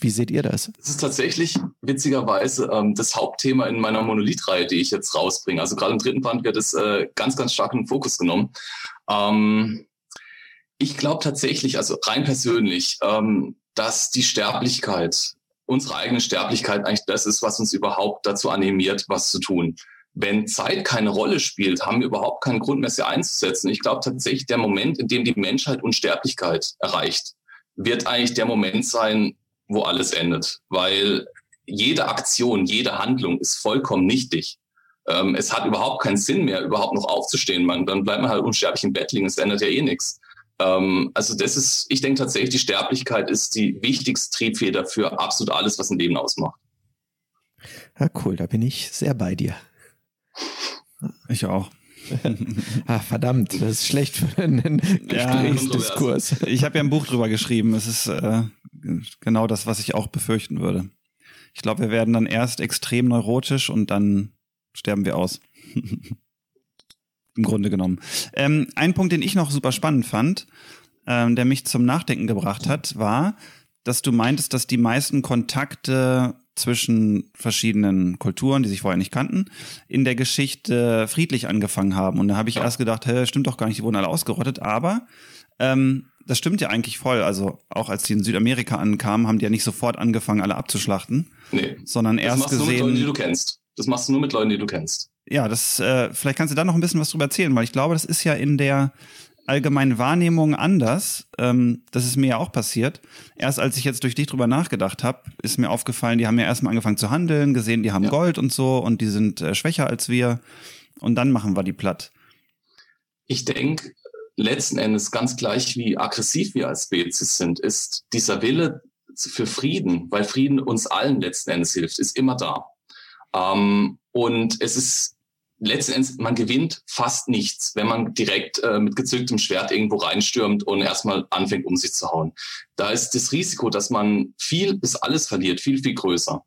Wie seht ihr das? Das ist tatsächlich witzigerweise ähm, das Hauptthema in meiner Monolith-Reihe, die ich jetzt rausbringe. Also gerade im dritten Band wird es äh, ganz, ganz stark in den Fokus genommen. Ähm, ich glaube tatsächlich, also rein persönlich, ähm, dass die Sterblichkeit unsere eigene Sterblichkeit eigentlich das ist, was uns überhaupt dazu animiert, was zu tun. Wenn Zeit keine Rolle spielt, haben wir überhaupt keinen Grund mehr, sie einzusetzen. Ich glaube tatsächlich, der Moment, in dem die Menschheit Unsterblichkeit erreicht, wird eigentlich der Moment sein, wo alles endet. Weil jede Aktion, jede Handlung ist vollkommen nichtig. Ähm, es hat überhaupt keinen Sinn mehr, überhaupt noch aufzustehen. Man, dann bleibt man halt unsterblich im Bett liegen. Es ändert ja eh nichts. Ähm, also das ist, ich denke tatsächlich, die Sterblichkeit ist die wichtigste Triebfeder für absolut alles, was ein Leben ausmacht. Ja, cool, da bin ich sehr bei dir. Ich auch. ah, verdammt, das ist schlecht für einen Gesprächsdiskurs. Ja, ich habe ja ein Buch drüber geschrieben. Es ist äh, genau das, was ich auch befürchten würde. Ich glaube, wir werden dann erst extrem neurotisch und dann sterben wir aus. Im Grunde genommen. Ähm, ein Punkt, den ich noch super spannend fand, ähm, der mich zum Nachdenken gebracht hat, war, dass du meintest, dass die meisten Kontakte zwischen verschiedenen Kulturen, die sich vorher nicht kannten, in der Geschichte friedlich angefangen haben. Und da habe ich erst gedacht, hä, stimmt doch gar nicht, die wurden alle ausgerottet. Aber ähm, das stimmt ja eigentlich voll. Also auch als die in Südamerika ankamen, haben die ja nicht sofort angefangen, alle abzuschlachten. Nee. Sondern Das erst machst du nur mit gesehen. Leuten, die du kennst. Das machst du nur mit Leuten, die du kennst. Ja, das, äh, vielleicht kannst du da noch ein bisschen was drüber erzählen, weil ich glaube, das ist ja in der allgemeinen Wahrnehmung anders. Ähm, das ist mir ja auch passiert. Erst als ich jetzt durch dich drüber nachgedacht habe, ist mir aufgefallen, die haben ja erstmal angefangen zu handeln, gesehen, die haben Ja. Gold und so und die sind äh, schwächer als wir. Und dann machen wir die platt. Ich denke, letzten Endes ganz gleich, wie aggressiv wir als Spezies sind, ist dieser Wille für Frieden, weil Frieden uns allen letzten Endes hilft, ist immer da. Ähm, und es ist letzten Endes, man gewinnt fast nichts, wenn man direkt äh, mit gezücktem Schwert irgendwo reinstürmt und erstmal anfängt, um sich zu hauen. Da ist das Risiko, dass man viel bis alles verliert, viel, viel größer.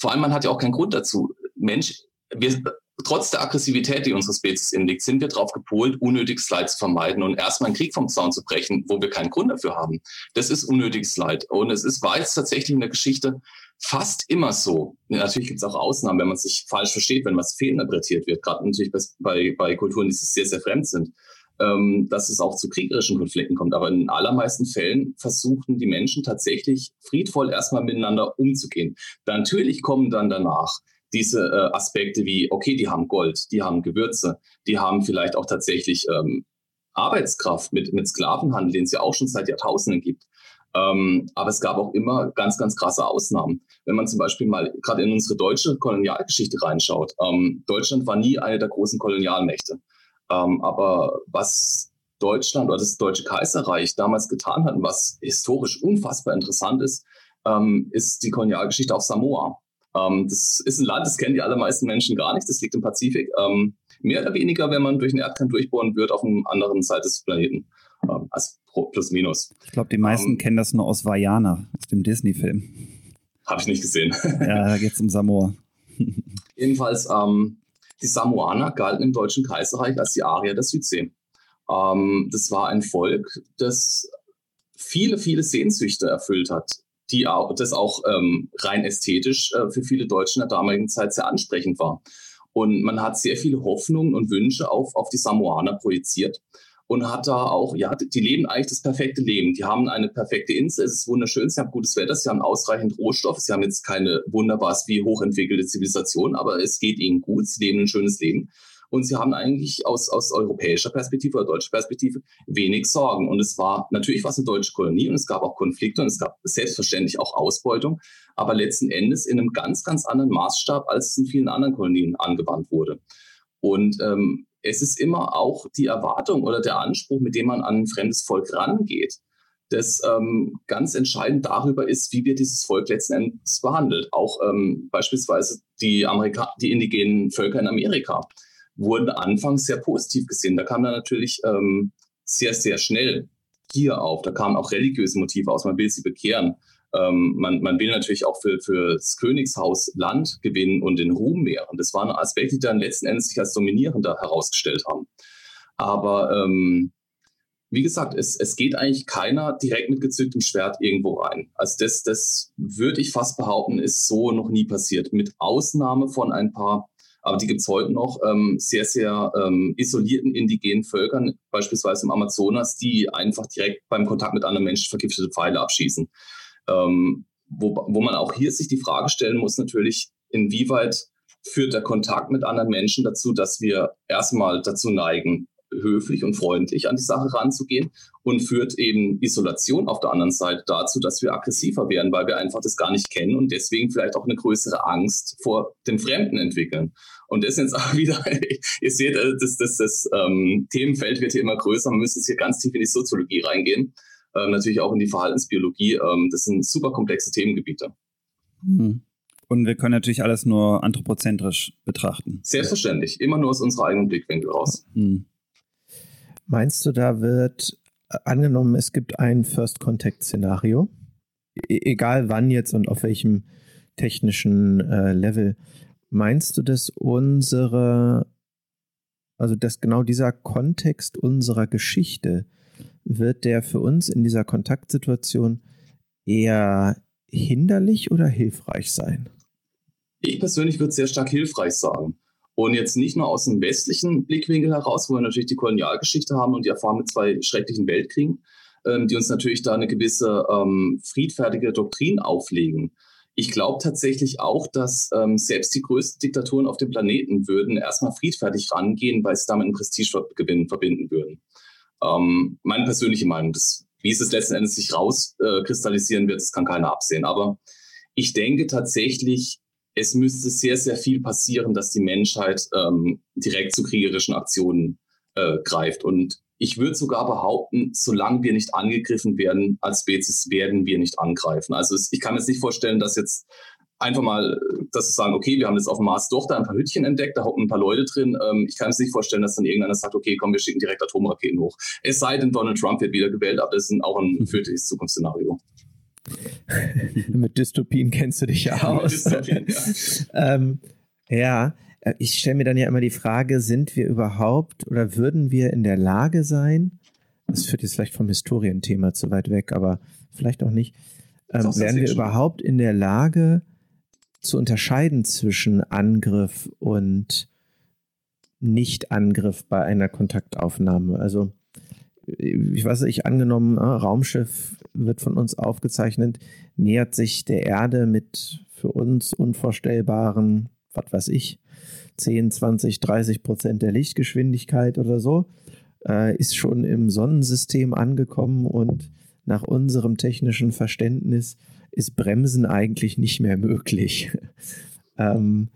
Vor allem, man hat ja auch keinen Grund dazu. Mensch, wir, trotz der Aggressivität, die unsere Spezies inliegt, sind wir darauf gepolt, unnötiges Leid zu vermeiden und erstmal einen Krieg vom Zaun zu brechen, wo wir keinen Grund dafür haben. Das ist unnötiges Leid. Und es ist, war jetzt tatsächlich in der Geschichte fast immer so. Natürlich gibt es auch Ausnahmen, wenn man sich falsch versteht, wenn was fehlinterpretiert wird, gerade natürlich bei, bei, Kulturen, die sehr, sehr fremd sind, ähm, dass es auch zu kriegerischen Konflikten kommt. Aber in den allermeisten Fällen versuchten die Menschen tatsächlich friedvoll erstmal miteinander umzugehen. Natürlich kommen dann danach diese äh, Aspekte wie, okay, die haben Gold, die haben Gewürze, die haben vielleicht auch tatsächlich ähm, Arbeitskraft mit, mit Sklavenhandel, den es ja auch schon seit Jahrtausenden gibt. Ähm, aber es gab auch immer ganz, ganz krasse Ausnahmen. Wenn man zum Beispiel mal gerade in unsere deutsche Kolonialgeschichte reinschaut, ähm, Deutschland war nie eine der großen Kolonialmächte. Ähm, aber was Deutschland oder das Deutsche Kaiserreich damals getan hat, und was historisch unfassbar interessant ist, ähm, ist die Kolonialgeschichte auf Samoa. Ähm, das ist ein Land, das kennen die allermeisten Menschen gar nicht. Das liegt im Pazifik. Ähm, mehr oder weniger, wenn man durch den Erdkern durchbohren wird, auf einer anderen Seite des Planeten. Ähm, also plus minus. Ich glaube, die meisten Ähm, kennen das nur aus Vajana, aus dem Disney-Film. Habe ich nicht gesehen. Ja, da geht's um Samoa. Jedenfalls, ähm, die Samoaner galten im Deutschen Kaiserreich als die Arier der Südsee. Ähm, das war ein Volk, das viele, viele Sehnsüchte erfüllt hat, die auch, das auch ähm, rein ästhetisch äh, für viele Deutsche in der damaligen Zeit sehr ansprechend war. Und man hat sehr viele Hoffnungen und Wünsche auf, auf die Samoaner projiziert und hat da auch, ja, die leben eigentlich das perfekte Leben. Die haben eine perfekte Insel, es ist wunderschön, sie haben gutes Wetter, sie haben ausreichend Rohstoff, sie haben jetzt keine wunderbar wie hochentwickelte Zivilisation, aber es geht ihnen gut, sie leben ein schönes Leben. Und sie haben eigentlich aus, aus europäischer Perspektive oder deutscher Perspektive wenig Sorgen. Und es war natürlich was eine deutsche Kolonie und es gab auch Konflikte und es gab selbstverständlich auch Ausbeutung, aber letzten Endes in einem ganz, ganz anderen Maßstab, als es in vielen anderen Kolonien angewandt wurde. Und ähm, es ist immer auch die Erwartung oder der Anspruch, mit dem man an ein fremdes Volk rangeht, das ähm, ganz entscheidend darüber ist, wie wird dieses Volk letzten Endes behandelt. Auch ähm, beispielsweise die, Amerika die indigenen Völker in Amerika wurden anfangs sehr positiv gesehen. Da kam dann natürlich ähm, sehr, sehr schnell Gier auf. Da kamen auch religiöse Motive aus. Man will sie bekehren. Ähm, man, man will natürlich auch für, für das Königshaus Land gewinnen und den Ruhm mehren. Das waren Aspekte, die dann letzten Endes sich als dominierender herausgestellt haben. Aber ähm, wie gesagt, es, es geht eigentlich keiner direkt mit gezücktem Schwert irgendwo rein. Also das, das würde ich fast behaupten, ist so noch nie passiert. Mit Ausnahme von ein paar, aber die gibt es heute noch, ähm, sehr, sehr ähm, isolierten indigenen Völkern, beispielsweise im Amazonas, die einfach direkt beim Kontakt mit anderen Menschen vergiftete Pfeile abschießen. Ähm, wo, wo man auch hier sich die Frage stellen muss, natürlich, inwieweit führt der Kontakt mit anderen Menschen dazu, dass wir erstmal dazu neigen, höflich und freundlich an die Sache ranzugehen und führt eben Isolation auf der anderen Seite dazu, dass wir aggressiver werden, weil wir einfach das gar nicht kennen und deswegen vielleicht auch eine größere Angst vor dem Fremden entwickeln. Und das ist jetzt auch wieder, ihr seht, äh, das, das, das ähm, Themenfeld wird hier immer größer, man müsste jetzt hier ganz tief in die Soziologie reingehen, ähm, natürlich auch in die Verhaltensbiologie. Ähm, das sind super komplexe Themengebiete. Hm. Und wir können natürlich alles nur anthropozentrisch betrachten. Selbstverständlich, immer nur aus unserer eigenen Blickwinkel raus. Hm. Meinst du, da wird äh, angenommen, es gibt ein First-Contact-Szenario, e egal wann jetzt und auf welchem technischen äh, Level, meinst du, dass unsere, also dass genau dieser Kontext unserer Geschichte, wird der für uns in dieser Kontaktsituation eher hinderlich oder hilfreich sein? Ich persönlich würde sehr stark hilfreich sagen. Und jetzt nicht nur aus dem westlichen Blickwinkel heraus, wo wir natürlich die Kolonialgeschichte haben und die Erfahrung mit zwei schrecklichen Weltkriegen, ähm, die uns natürlich da eine gewisse ähm, friedfertige Doktrin auflegen. Ich glaube tatsächlich auch, dass ähm, selbst die größten Diktaturen auf dem Planeten würden erstmal friedfertig rangehen, weil sie damit einen Prestigegewinn verbinden würden. Ähm, meine persönliche Meinung, das, wie es letzten Endes sich rauskristallisieren äh, wird, das kann keiner absehen. Aber ich denke tatsächlich, es müsste sehr, sehr viel passieren, dass die Menschheit ähm, direkt zu kriegerischen Aktionen äh, greift. Und ich würde sogar behaupten, solange wir nicht angegriffen werden als Spezies, werden wir nicht angreifen. Also ich kann mir jetzt nicht vorstellen, dass jetzt einfach mal, dass sie sagen, okay, wir haben jetzt auf dem Mars doch da ein paar Hütchen entdeckt, da hocken ein paar Leute drin. Ähm, ich kann mir nicht vorstellen, dass dann irgendeiner sagt, okay, komm, wir schicken direkt Atomraketen hoch. Es sei denn, Donald Trump wird wieder gewählt, aber das ist auch ein fürchterliches Zukunftsszenario. Mit Dystopien kennst du dich ja aus. Dystopien, ja. ähm, ja, äh, ich stelle mir dann ja immer die Frage, sind wir überhaupt oder würden wir in der Lage sein, das führt jetzt vielleicht vom Historienthema zu weit weg, aber vielleicht auch nicht, ähm, wären wir überhaupt in der Lage zu unterscheiden zwischen Angriff und Nicht-Angriff bei einer Kontaktaufnahme? Also ich weiß nicht, angenommen, äh, Raumschiff wird von uns aufgezeichnet, nähert sich der Erde mit für uns unvorstellbaren, was weiß ich, 10, 20, 30 Prozent der Lichtgeschwindigkeit oder so, äh, ist schon im Sonnensystem angekommen und nach unserem technischen Verständnis ist Bremsen eigentlich nicht mehr möglich. ähm,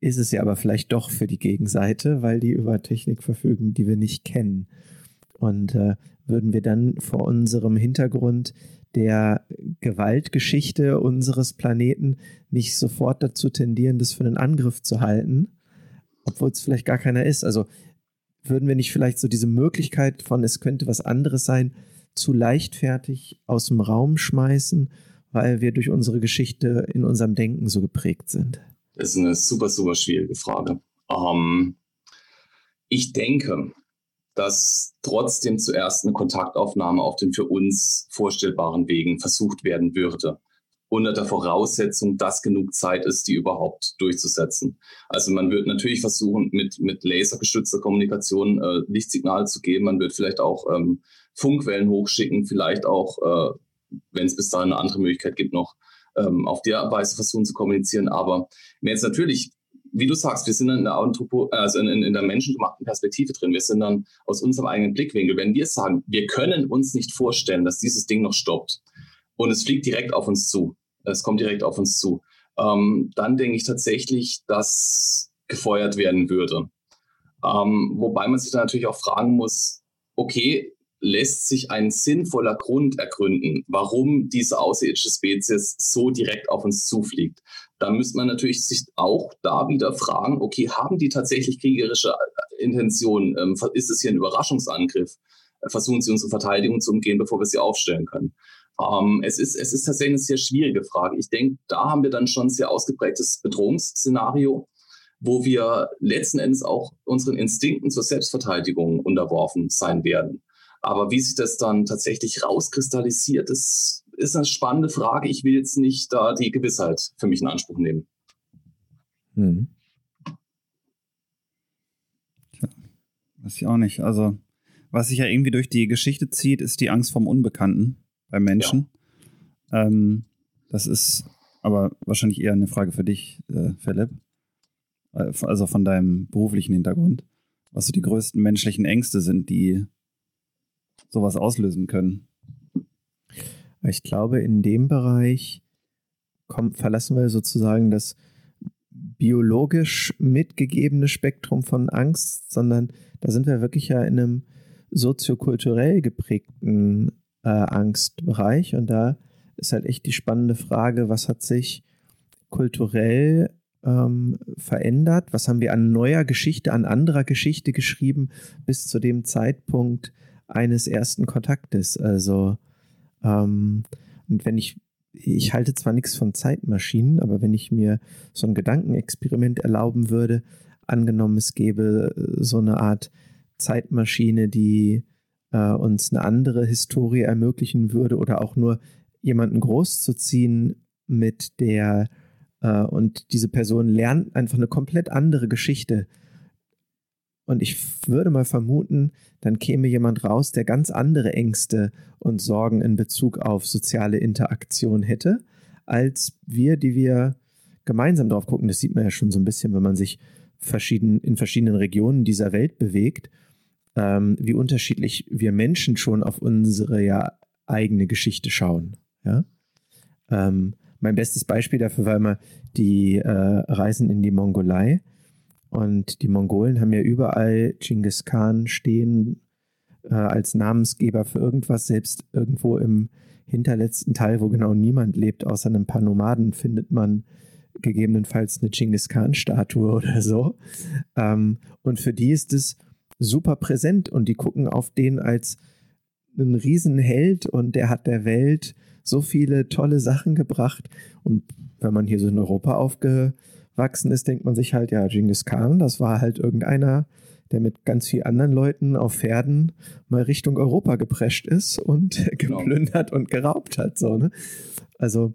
ist es ja aber vielleicht doch für die Gegenseite, weil die über Technik verfügen, die wir nicht kennen. Und äh, würden wir dann vor unserem Hintergrund der Gewaltgeschichte unseres Planeten nicht sofort dazu tendieren, das für einen Angriff zu halten, obwohl es vielleicht gar keiner ist. Also würden wir nicht vielleicht so diese Möglichkeit von, es könnte was anderes sein, zu leichtfertig aus dem Raum schmeißen, weil wir durch unsere Geschichte in unserem Denken so geprägt sind? Das ist eine super, super schwierige Frage. Ähm, ich denke, dass trotzdem zuerst eine Kontaktaufnahme auf den für uns vorstellbaren Wegen versucht werden würde. Unter der Voraussetzung, dass genug Zeit ist, die überhaupt durchzusetzen. Also man wird natürlich versuchen, mit, mit lasergestützter Kommunikation äh, Lichtsignale zu geben. Man wird vielleicht auch ähm, Funkwellen hochschicken, vielleicht auch, äh, wenn es bis dahin eine andere Möglichkeit gibt, noch ähm, auf der Weise versuchen zu kommunizieren. Aber wenn jetzt natürlich wie du sagst, wir sind in der, Anthropo also in, in, der menschengemachten Perspektive drin. Wir sind dann aus unserem eigenen Blickwinkel. Wenn wir sagen, wir können uns nicht vorstellen, dass dieses Ding noch stoppt und es fliegt direkt auf uns zu, es kommt direkt auf uns zu, ähm, dann denke ich tatsächlich, dass gefeuert werden würde. Ähm, wobei man sich dann natürlich auch fragen muss, okay, lässt sich ein sinnvoller Grund ergründen, warum diese außerirdische Spezies so direkt auf uns zufliegt. Da müsste man natürlich sich auch da wieder fragen, okay, haben die tatsächlich kriegerische äh, Intention? Ähm, ist es hier ein Überraschungsangriff? Versuchen sie unsere Verteidigung zu umgehen, bevor wir sie aufstellen können? Ähm, es, ist, es ist tatsächlich eine sehr schwierige Frage. Ich denke, da haben wir dann schon ein sehr ausgeprägtes Bedrohungsszenario, wo wir letzten Endes auch unseren Instinkten zur Selbstverteidigung unterworfen sein werden. Aber wie sich das dann tatsächlich rauskristallisiert, ist, ist eine spannende Frage. Ich will jetzt nicht da die Gewissheit für mich in Anspruch nehmen. Hm. Tja, weiß ich auch nicht. Also, was sich ja irgendwie durch die Geschichte zieht, ist die Angst vom Unbekannten bei Menschen. Ja. Ähm, das ist aber wahrscheinlich eher eine Frage für dich, äh, Philipp. Äh, also von deinem beruflichen Hintergrund. Was so die größten menschlichen Ängste sind, die sowas auslösen können. Ich glaube, in dem Bereich kommt, verlassen wir sozusagen das biologisch mitgegebene Spektrum von Angst, sondern da sind wir wirklich ja in einem soziokulturell geprägten äh, Angstbereich und da ist halt echt die spannende Frage, was hat sich kulturell ähm, verändert? Was haben wir an neuer Geschichte, an anderer Geschichte geschrieben bis zu dem Zeitpunkt eines ersten Kontaktes? Also, ähm, und wenn ich, ich halte zwar nichts von Zeitmaschinen, aber wenn ich mir so ein Gedankenexperiment erlauben würde, angenommen, es gäbe äh, so eine Art Zeitmaschine, die äh, uns eine andere Historie ermöglichen würde oder auch nur jemanden großzuziehen, mit der äh, und diese Person lernt einfach eine komplett andere Geschichte. Und ich würde mal vermuten, dann käme jemand raus, der ganz andere Ängste und Sorgen in Bezug auf soziale Interaktion hätte, als wir, die wir gemeinsam drauf gucken. Das sieht man ja schon so ein bisschen, wenn man sich verschieden, in verschiedenen Regionen dieser Welt bewegt, ähm, wie unterschiedlich wir Menschen schon auf unsere ja eigene Geschichte schauen. Ja? Ähm, mein bestes Beispiel dafür war immer die äh, Reisen in die Mongolei. Und die Mongolen haben ja überall Genghis Khan stehen äh, als Namensgeber für irgendwas. Selbst irgendwo im hinterletzten Teil, wo genau niemand lebt, außer ein paar Nomaden, findet man gegebenenfalls eine Genghis Khan-Statue oder so. Ähm, und für die ist es super präsent und die gucken auf den als einen Riesenheld und der hat der Welt so viele tolle Sachen gebracht. Und wenn man hier so in Europa aufgewachsen ist, denkt man sich halt, ja, Genghis Khan, das war halt irgendeiner, der mit ganz vielen anderen Leuten auf Pferden mal Richtung Europa geprescht ist und genau. geplündert und geraubt hat. So, ne? Also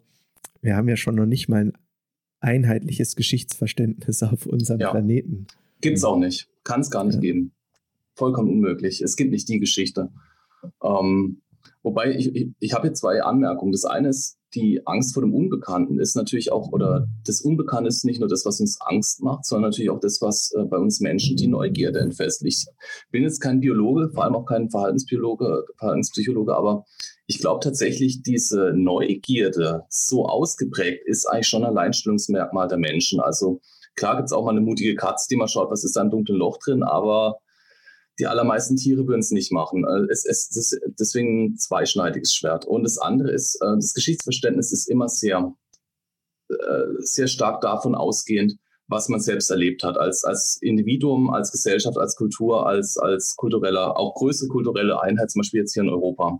wir haben ja schon noch nicht mal ein einheitliches Geschichtsverständnis auf unserem ja. Planeten. Gibt es auch nicht. Kann es gar nicht ja. geben. Vollkommen unmöglich. Es gibt nicht die Geschichte. Ähm, Wobei ich, ich, ich habe hier zwei Anmerkungen. Das eine ist, die Angst vor dem Unbekannten ist natürlich auch, oder das Unbekannte ist nicht nur das, was uns Angst macht, sondern natürlich auch das, was äh, bei uns Menschen die Neugierde entfestigt. Ich bin jetzt kein Biologe, vor allem auch kein Verhaltensbiologe, Verhaltenspsychologe, aber ich glaube tatsächlich, diese Neugierde so ausgeprägt ist eigentlich schon ein Alleinstellungsmerkmal der Menschen. Also klar gibt es auch mal eine mutige Katze, die mal schaut, was ist da im dunklen Loch drin, aber die allermeisten Tiere würden es nicht machen. Äh, es, es, es ist deswegen ein zweischneidiges Schwert. Und das andere ist, äh, das Geschichtsverständnis ist immer sehr, äh, sehr stark davon ausgehend, was man selbst erlebt hat, als, als Individuum, als Gesellschaft, als Kultur, als, als kultureller, auch größere kulturelle Einheit, zum Beispiel jetzt hier in Europa.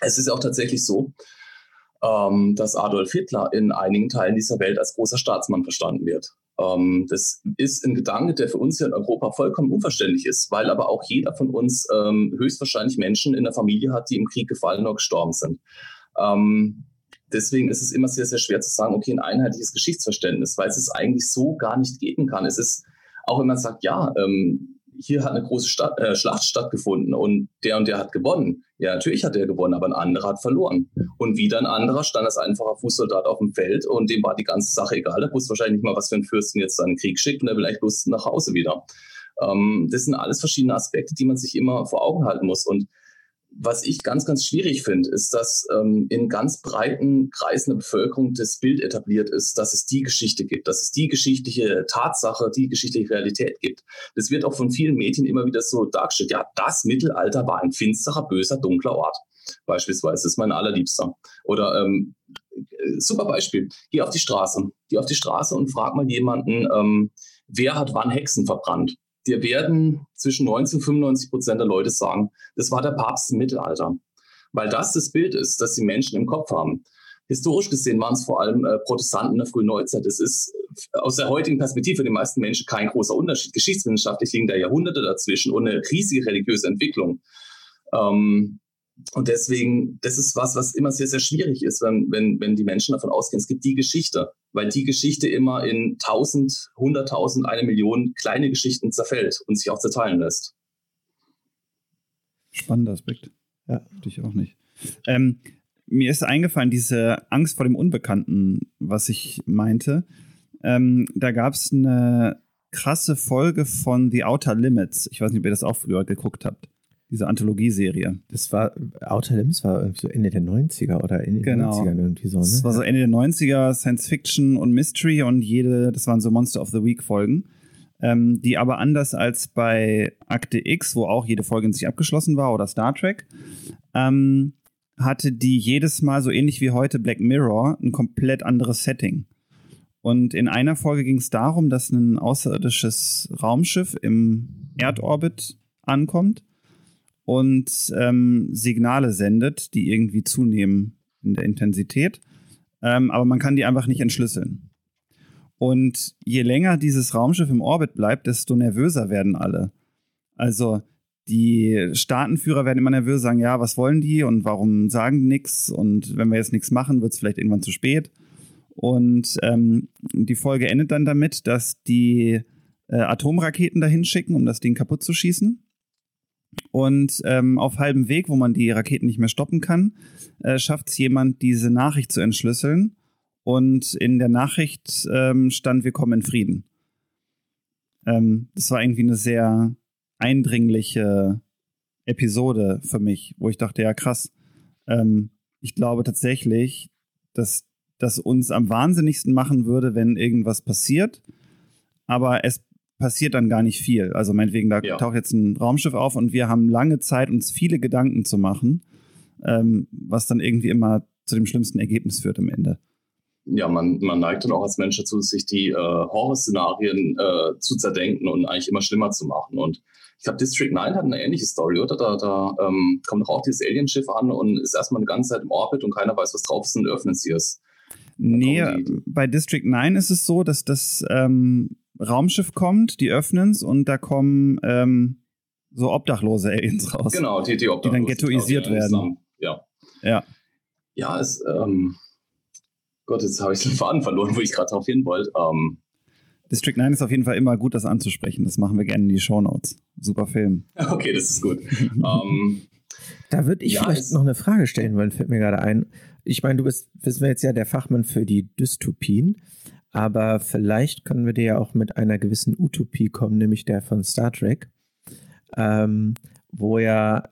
Es ist auch tatsächlich so, ähm, dass Adolf Hitler in einigen Teilen dieser Welt als großer Staatsmann verstanden wird. Ähm, das ist ein Gedanke, der für uns hier in Europa vollkommen unverständlich ist, weil aber auch jeder von uns ähm, höchstwahrscheinlich Menschen in der Familie hat, die im Krieg gefallen oder gestorben sind. Ähm, deswegen ist es immer sehr, sehr schwer zu sagen, okay, ein einheitliches Geschichtsverständnis, weil es es eigentlich so gar nicht geben kann. Es ist, auch wenn man sagt, ja, ähm, hier hat eine große Stadt, äh, Schlacht stattgefunden und der und der hat gewonnen. Ja, natürlich hat er gewonnen, aber ein anderer hat verloren. Und wieder ein anderer stand als einfacher Fußsoldat auf dem Feld und dem war die ganze Sache egal. Er wusste wahrscheinlich nicht mal, was für ein Fürsten jetzt seinen Krieg schickt und er will eigentlich bloß nach Hause wieder. Ähm, das sind alles verschiedene Aspekte, die man sich immer vor Augen halten muss. Und was ich ganz, ganz schwierig finde, ist, dass ähm, in ganz breiten Kreisen der Bevölkerung das Bild etabliert ist, dass es die Geschichte gibt, dass es die geschichtliche Tatsache, die geschichtliche Realität gibt. Das wird auch von vielen Medien immer wieder so dargestellt. Ja, das Mittelalter war ein finsterer, böser, dunkler Ort. Beispielsweise das ist mein allerliebster. Oder ähm, super Beispiel. Geh auf die Straße. Geh auf die Straße und frag mal jemanden, ähm, wer hat wann Hexen verbrannt? Dir werden zwischen 90 und 95 Prozent der Leute sagen, das war der Papst im Mittelalter. Weil das das Bild ist, das die Menschen im Kopf haben. Historisch gesehen waren es vor allem äh, Protestanten der frühen Neuzeit. Das ist aus der heutigen Perspektive für die meisten Menschen kein großer Unterschied. Geschichtswissenschaftlich liegen da Jahrhunderte dazwischen und eine riesige religiöse Entwicklung. Ähm, und deswegen, das ist was, was immer sehr, sehr schwierig ist, wenn, wenn, wenn die Menschen davon ausgehen, es gibt die Geschichte, weil die Geschichte immer in tausend, hunderttausend, eine Million kleine Geschichten zerfällt und sich auch zerteilen lässt. Spannender Aspekt. Ja. Ich auch nicht. Ähm, mir ist eingefallen, diese Angst vor dem Unbekannten, was ich meinte. Ähm, da gab es eine krasse Folge von The Outer Limits. Ich weiß nicht, ob ihr das auch früher geguckt habt diese Anthologieserie. Das war, Outer Limbs war irgendwie so Ende der 90er oder Ende genau. der 90er irgendwie so, ne? Das war so Ende der 90er, Science Fiction und Mystery und jede, das waren so Monster of the Week Folgen. Ähm, die aber anders als bei Akte X, wo auch jede Folge in sich abgeschlossen war, oder Star Trek, ähm, hatte die jedes Mal so ähnlich wie heute Black Mirror ein komplett anderes Setting. Und in einer Folge ging es darum, dass ein außerirdisches Raumschiff im Erdorbit ankommt und ähm, Signale sendet, die irgendwie zunehmen in der Intensität. Ähm, aber man kann die einfach nicht entschlüsseln. Und je länger dieses Raumschiff im Orbit bleibt, desto nervöser werden alle. Also die Staatenführer werden immer nervös, sagen, ja, was wollen die und warum sagen die nichts? Und wenn wir jetzt nichts machen, wird es vielleicht irgendwann zu spät. Und ähm, die Folge endet dann damit, dass die äh, Atomraketen dahin schicken, um das Ding kaputt zu schießen. Und ähm, auf halbem Weg, wo man die Raketen nicht mehr stoppen kann, äh, schafft es jemand, diese Nachricht zu entschlüsseln. Und in der Nachricht ähm, stand, wir kommen in Frieden. Ähm, das war irgendwie eine sehr eindringliche Episode für mich, wo ich dachte, ja krass, ähm, ich glaube tatsächlich, dass das uns am wahnsinnigsten machen würde, wenn irgendwas passiert, aber es passiert dann gar nicht viel. Also meinetwegen, da ja. taucht jetzt ein Raumschiff auf und wir haben lange Zeit, uns viele Gedanken zu machen, ähm, was dann irgendwie immer zu dem schlimmsten Ergebnis führt am Ende. Ja, man, man neigt dann auch als Mensch dazu, sich die äh, Horrorszenarien äh, zu zerdenken und eigentlich immer schlimmer zu machen. Und ich glaube, District 9 hat eine ähnliche Story, oder? Da, da ähm, kommt doch auch dieses Alienschiff an und ist erstmal eine ganze Zeit im Orbit und keiner weiß, was drauf ist und öffnet sie es. Nee, bei District 9 ist es so, dass das ähm, Raumschiff kommt, die öffnen es und da kommen ähm, so obdachlose Aliens raus. Genau, die, die, die dann ghettoisiert werden. Ja. Ja. Ja, es, ähm, Gott, jetzt habe ich den Faden verloren, wo ich gerade drauf hin wollte. Ähm, District 9 ist auf jeden Fall immer gut, das anzusprechen. Das machen wir gerne in die Show Notes. Super Film. Okay, das ist gut. ähm, da würde ich ja, vielleicht noch eine Frage stellen wollen, fällt mir gerade ein. Ich meine, du bist, wissen wir jetzt ja der Fachmann für die Dystopien, aber vielleicht können wir dir ja auch mit einer gewissen Utopie kommen, nämlich der von Star Trek, ähm, wo ja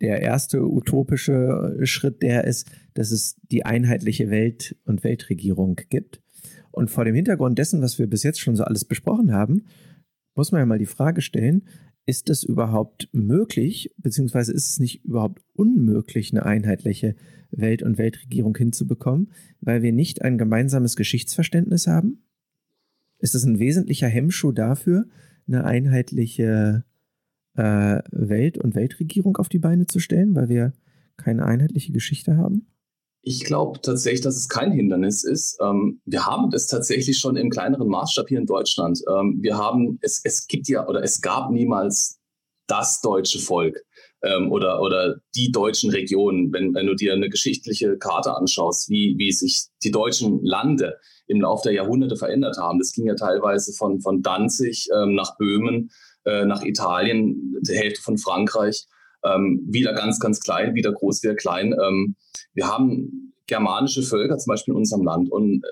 der erste utopische Schritt der ist, dass es die einheitliche Welt und Weltregierung gibt. Und vor dem Hintergrund dessen, was wir bis jetzt schon so alles besprochen haben, muss man ja mal die Frage stellen, ist es überhaupt möglich, beziehungsweise ist es nicht überhaupt unmöglich, eine einheitliche Welt- und Weltregierung hinzubekommen, weil wir nicht ein gemeinsames Geschichtsverständnis haben? Ist es ein wesentlicher Hemmschuh dafür, eine einheitliche äh, Welt- und Weltregierung auf die Beine zu stellen, weil wir keine einheitliche Geschichte haben? Ich glaube tatsächlich, dass es kein Hindernis ist. Ähm, wir haben das tatsächlich schon im kleineren Maßstab hier in Deutschland. Ähm, wir haben, es, es gibt ja oder es gab niemals das deutsche Volk ähm, oder, oder die deutschen Regionen. Wenn, wenn du dir eine geschichtliche Karte anschaust, wie, wie sich die deutschen Lande im Laufe der Jahrhunderte verändert haben. Das ging ja teilweise von, von Danzig ähm, nach Böhmen, äh, nach Italien, die Hälfte von Frankreich. Ähm, wieder ganz, ganz klein, wieder groß, wieder klein. Ähm, wir haben germanische Völker zum Beispiel in unserem Land. Und äh,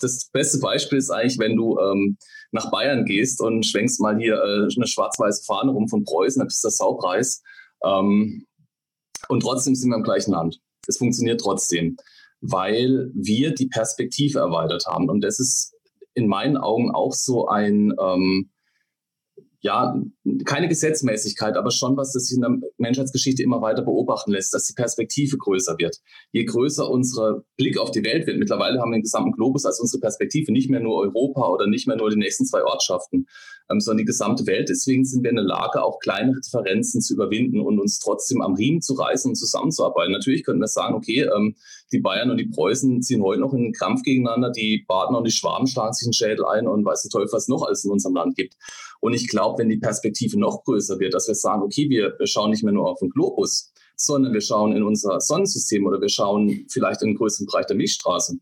das beste Beispiel ist eigentlich, wenn du ähm, nach Bayern gehst und schwenkst mal hier äh, eine schwarz-weiße Fahne rum von Preußen, dann bist du der Saupreis. Ähm, und trotzdem sind wir im gleichen Land. Es funktioniert trotzdem, weil wir die Perspektive erweitert haben. Und das ist in meinen Augen auch so ein, ähm, ja, keine Gesetzmäßigkeit, aber schon was, das sich in der Menschheitsgeschichte immer weiter beobachten lässt, dass die Perspektive größer wird. Je größer unser Blick auf die Welt wird, mittlerweile haben wir den gesamten Globus als unsere Perspektive, nicht mehr nur Europa oder nicht mehr nur die nächsten zwei Ortschaften, ähm, sondern die gesamte Welt. Deswegen sind wir in der Lage, auch kleinere Differenzen zu überwinden und uns trotzdem am Riemen zu reißen und zusammenzuarbeiten. Natürlich könnten wir sagen, okay, ähm, die Bayern und die Preußen ziehen heute noch in den Kampf gegeneinander, die Baden und die Schwaben schlagen sich einen Schädel ein und weiß der Teufel, was noch alles in unserem Land gibt. Und ich glaube, wenn die Perspektive noch größer wird, dass wir sagen, okay, wir, wir schauen nicht mehr nur auf den Globus, sondern wir schauen in unser Sonnensystem oder wir schauen vielleicht in den größeren Bereich der Milchstraße,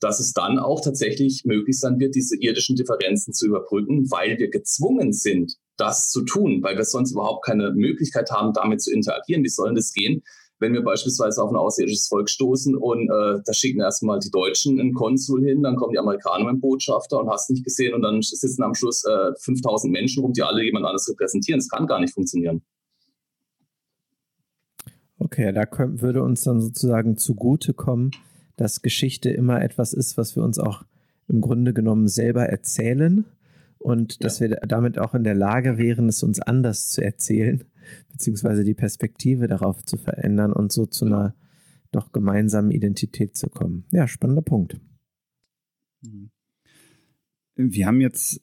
dass es dann auch tatsächlich möglich sein wird, diese irdischen Differenzen zu überbrücken, weil wir gezwungen sind, das zu tun, weil wir sonst überhaupt keine Möglichkeit haben, damit zu interagieren. Wie soll das gehen, wenn wir beispielsweise auf ein außerirdisches Volk stoßen und äh, da schicken erstmal die Deutschen einen Konsul hin, dann kommen die Amerikaner mit einem Botschafter und hast nicht gesehen und dann sitzen am Schluss äh, 5000 Menschen rum, die alle jemand anderes repräsentieren. Das kann gar nicht funktionieren. Okay, da können, würde uns dann sozusagen zugutekommen, dass Geschichte immer etwas ist, was wir uns auch im Grunde genommen selber erzählen und ja. dass wir damit auch in der Lage wären, es uns anders zu erzählen beziehungsweise die Perspektive darauf zu verändern und so zu einer doch gemeinsamen Identität zu kommen. Ja, spannender Punkt. Mhm. wir haben jetzt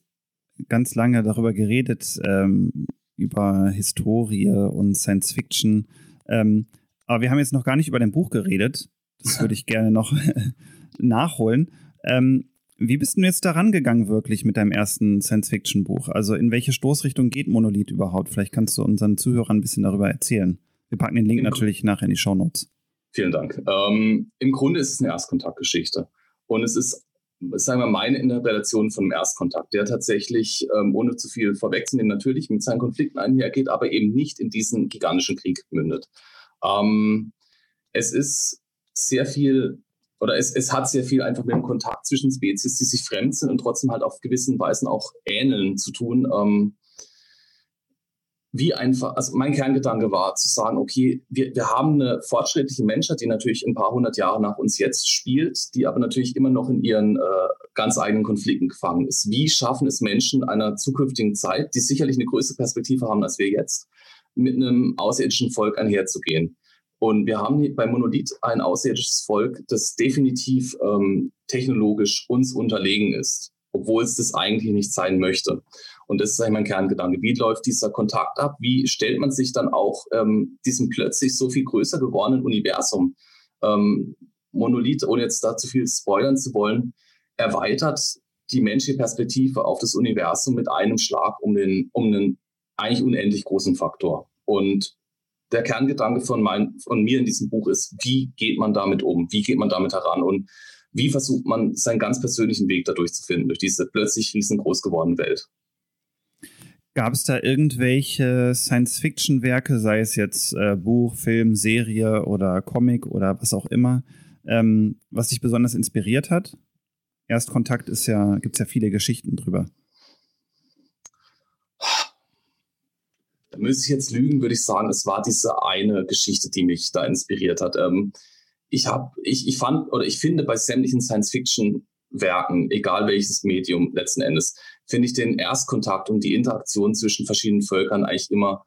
ganz lange darüber geredet, ähm, über Historie und Science Fiction. Ähm, aber wir haben jetzt noch gar nicht über dein Buch geredet. Das würde ich gerne noch nachholen. Ähm, wie bist du jetzt daran gegangen wirklich mit deinem ersten Science-Fiction-Buch? Also in welche Stoßrichtung geht Monolith überhaupt? Vielleicht kannst du unseren Zuhörern ein bisschen darüber erzählen. Wir packen den Link Im natürlich nachher in die Show Notes. Vielen Dank. Ähm, Im Grunde ist es eine Erstkontaktgeschichte. Und es ist, sagen wir, meine Interpretation von einem Erstkontakt, der tatsächlich, ähm, ohne zu viel vorwegzunehmen, natürlich mit seinen Konflikten einhergeht, aber eben nicht in diesen gigantischen Krieg mündet. Ähm, es ist sehr viel oder es, es hat sehr viel einfach mit dem Kontakt zwischen Spezies, die sich fremd sind und trotzdem halt auf gewissen Weisen auch ähneln zu tun. Ähm, wie einfach, also mein Kerngedanke war zu sagen, okay, wir, wir haben eine fortschrittliche Menschheit, die natürlich ein paar hundert Jahre nach uns jetzt spielt, die aber natürlich immer noch in ihren äh, ganz eigenen Konflikten gefangen ist. Wie schaffen es Menschen einer zukünftigen Zeit, die sicherlich eine größere Perspektive haben als wir jetzt, mit einem außerirdischen Volk einherzugehen? Und wir haben bei Monolith ein außerirdisches Volk, das definitiv ähm, technologisch uns unterlegen ist, obwohl es das eigentlich nicht sein möchte. Und das ist eigentlich mein Kerngedanke. Wie läuft dieser Kontakt ab? Wie stellt man sich dann auch ähm, diesem plötzlich so viel größer gewordenen Universum? Ähm, Monolith, ohne jetzt da zu viel spoilern zu wollen, erweitert die menschliche Perspektive auf das Universum mit einem Schlag um den, um einen eigentlich unendlich großen Faktor. Und der Kerngedanke von, mein, von mir in diesem Buch ist, wie geht man damit um? Wie geht man damit heran? Und wie versucht man, seinen ganz persönlichen Weg dadurch zu finden, durch diese plötzlich riesengroß gewordene Welt? Gab es da irgendwelche Science-Fiction-Werke, sei es jetzt äh, Buch, Film, Serie oder Comic oder was auch immer, ähm, was dich besonders inspiriert hat? Erstkontakt ist ja, gibt es ja viele Geschichten drüber. Da müsste ich jetzt lügen, würde ich sagen, es war diese eine Geschichte, die mich da inspiriert hat. Ähm, ich habe, ich, ich fand oder ich finde bei sämtlichen Science-Fiction-Werken, egal welches Medium letzten Endes, finde ich den Erstkontakt und die Interaktion zwischen verschiedenen Völkern eigentlich immer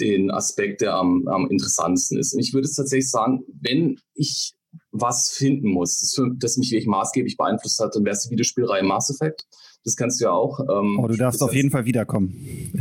den Aspekt, der am, am interessantesten ist. Und ich würde es tatsächlich sagen, wenn ich was finden muss, das, für, das mich wirklich maßgeblich beeinflusst hat, dann wäre es die Videospielreihe Mass Effect. Das kannst du ja auch. Ähm, oh, du darfst auf jeden Fall wiederkommen.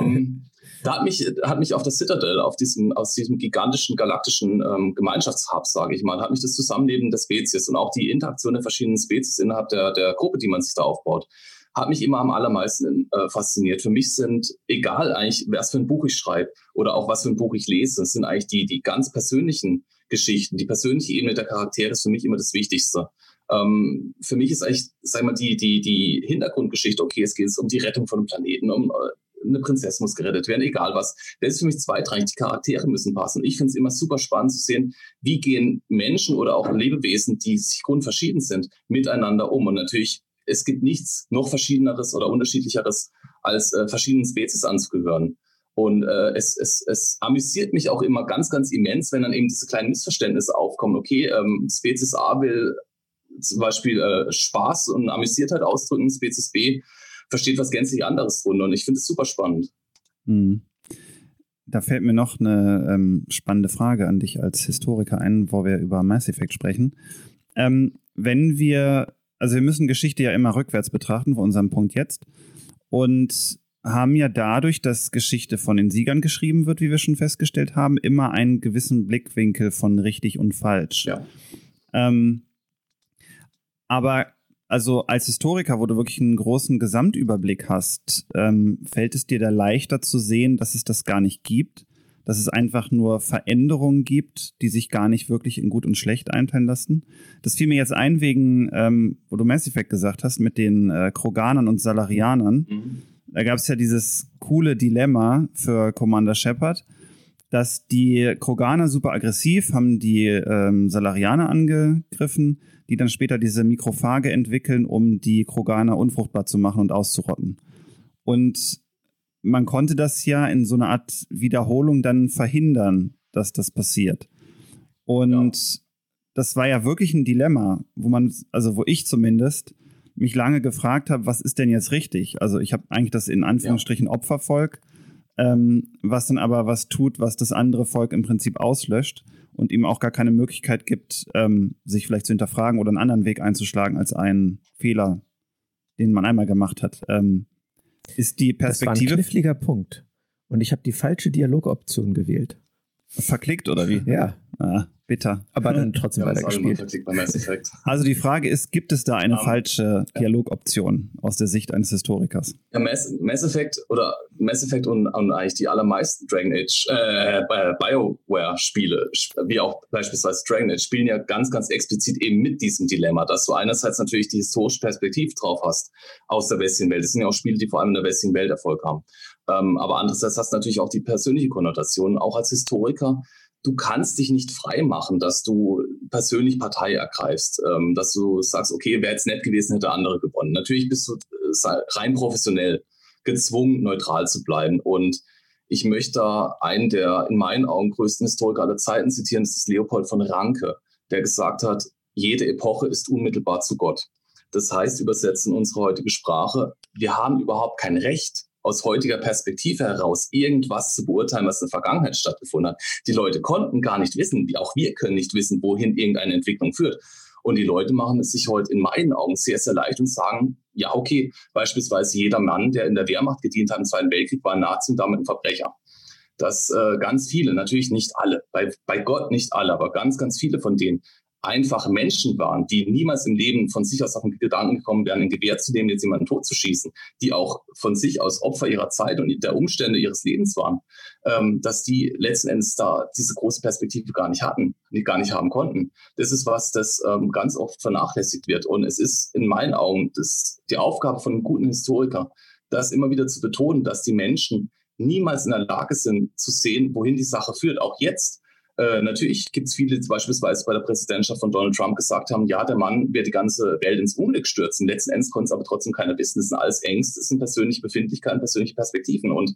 ähm, da hat mich, hat mich auf der Citadel, auf diesem, aus diesem gigantischen galaktischen ähm, Gemeinschaftshub, sage ich mal, hat mich das Zusammenleben der Spezies und auch die Interaktion der verschiedenen Spezies innerhalb der, der Gruppe, die man sich da aufbaut, hat mich immer am allermeisten äh, fasziniert. Für mich sind, egal eigentlich, was für ein Buch ich schreibe oder auch was für ein Buch ich lese, es sind eigentlich die, die ganz persönlichen Geschichten, die persönliche Ebene der Charaktere ist für mich immer das Wichtigste. Ähm, für mich ist eigentlich, sag mal, die, die, die Hintergrundgeschichte, okay, es geht um die Rettung von einem Planeten, um äh, eine Prinzessin muss gerettet werden, egal was. Das ist für mich zweitrangig. Die Charaktere müssen passen. ich finde es immer super spannend zu sehen, wie gehen Menschen oder auch Lebewesen, die sich grundverschieden sind, miteinander um. Und natürlich, es gibt nichts noch verschiedeneres oder unterschiedlicheres, als äh, verschiedenen Spezies anzugehören. Und äh, es, es, es amüsiert mich auch immer ganz, ganz immens, wenn dann eben diese kleinen Missverständnisse aufkommen. Okay, ähm, Spezies A will zum Beispiel äh, Spaß und Amüsiertheit ausdrücken, Spezies B versteht was gänzlich anderes drunter. Und ich finde es super spannend. Mhm. Da fällt mir noch eine ähm, spannende Frage an dich als Historiker ein, wo wir über Mass Effect sprechen. Ähm, wenn wir, also wir müssen Geschichte ja immer rückwärts betrachten, vor unserem Punkt jetzt. Und haben ja dadurch, dass Geschichte von den Siegern geschrieben wird, wie wir schon festgestellt haben, immer einen gewissen Blickwinkel von richtig und falsch. Ja. Ähm, aber also als Historiker, wo du wirklich einen großen Gesamtüberblick hast, ähm, fällt es dir da leichter zu sehen, dass es das gar nicht gibt, dass es einfach nur Veränderungen gibt, die sich gar nicht wirklich in gut und schlecht einteilen lassen. Das fiel mir jetzt ein wegen, ähm, wo du Mass Effect gesagt hast, mit den äh, Kroganern und Salarianern. Mhm. Da gab es ja dieses coole Dilemma für Commander Shepard, dass die Kroganer super aggressiv haben die ähm, Salarianer angegriffen die dann später diese Mikrophage entwickeln, um die Kroganer unfruchtbar zu machen und auszurotten. Und man konnte das ja in so einer Art Wiederholung dann verhindern, dass das passiert. Und ja. das war ja wirklich ein Dilemma, wo man, also wo ich zumindest mich lange gefragt habe, was ist denn jetzt richtig? Also ich habe eigentlich das in Anführungsstrichen ja. Opfervolk, ähm, was dann aber was tut, was das andere Volk im Prinzip auslöscht. Und ihm auch gar keine Möglichkeit gibt, ähm, sich vielleicht zu hinterfragen oder einen anderen Weg einzuschlagen als einen Fehler, den man einmal gemacht hat. Ähm, ist die Perspektive. Das war ein kniffliger Punkt. Und ich habe die falsche Dialogoption gewählt. Verklickt oder wie? Ja. Ah, bitter. Aber dann trotzdem ja, weitergespielt. Also die Frage ist, gibt es da eine um, falsche Dialogoption aus der Sicht eines Historikers? Ja, Mass, Mass Effect oder Mass Effect und, und, eigentlich die allermeisten Dragon Age, äh, BioWare-Spiele, wie auch beispielsweise Dragon Age, spielen ja ganz, ganz explizit eben mit diesem Dilemma, dass du einerseits natürlich die historische Perspektive drauf hast aus der westlichen Welt. Das sind ja auch Spiele, die vor allem in der westlichen Welt Erfolg haben. Ähm, aber andererseits hast du natürlich auch die persönliche Konnotation, auch als Historiker du kannst dich nicht frei machen, dass du persönlich Partei ergreifst, ähm, dass du sagst, okay, wäre jetzt nett gewesen, hätte andere gewonnen. Natürlich bist du äh, rein professionell gezwungen, neutral zu bleiben. Und ich möchte da einen der in meinen Augen größten Historiker aller Zeiten zitieren, das ist Leopold von Ranke, der gesagt hat, jede Epoche ist unmittelbar zu Gott. Das heißt, übersetzen unsere heutige Sprache, wir haben überhaupt kein Recht, aus heutiger Perspektive heraus irgendwas zu beurteilen, was in der Vergangenheit stattgefunden hat. Die Leute konnten gar nicht wissen, wie auch wir können nicht wissen, wohin irgendeine Entwicklung führt. Und die Leute machen es sich heute in meinen Augen sehr, sehr leicht und sagen, ja, okay, beispielsweise jeder Mann, der in der Wehrmacht gedient hat im Zweiten Weltkrieg, war ein Nazi und damit ein Verbrecher. Dass äh, ganz viele, natürlich nicht alle, bei, bei Gott nicht alle, aber ganz, ganz viele von denen einfache Menschen waren, die niemals im Leben von sich aus auf den Gedanken gekommen wären, ein Gewehr zu nehmen, jetzt jemanden totzuschießen, die auch von sich aus Opfer ihrer Zeit und der Umstände ihres Lebens waren, ähm, dass die letzten Endes da diese große Perspektive gar nicht hatten, gar nicht haben konnten. Das ist was, das ähm, ganz oft vernachlässigt wird. Und es ist in meinen Augen das, die Aufgabe von einem guten Historiker, das immer wieder zu betonen, dass die Menschen niemals in der Lage sind zu sehen, wohin die Sache führt. Auch jetzt äh, natürlich gibt es viele, die beispielsweise bei der Präsidentschaft von Donald Trump gesagt haben, ja, der Mann wird die ganze Welt ins Unglück stürzen. Letzten Endes konnte es aber trotzdem keiner wissen. Das sind alles Ängste, das sind persönliche Befindlichkeiten, persönliche Perspektiven. Und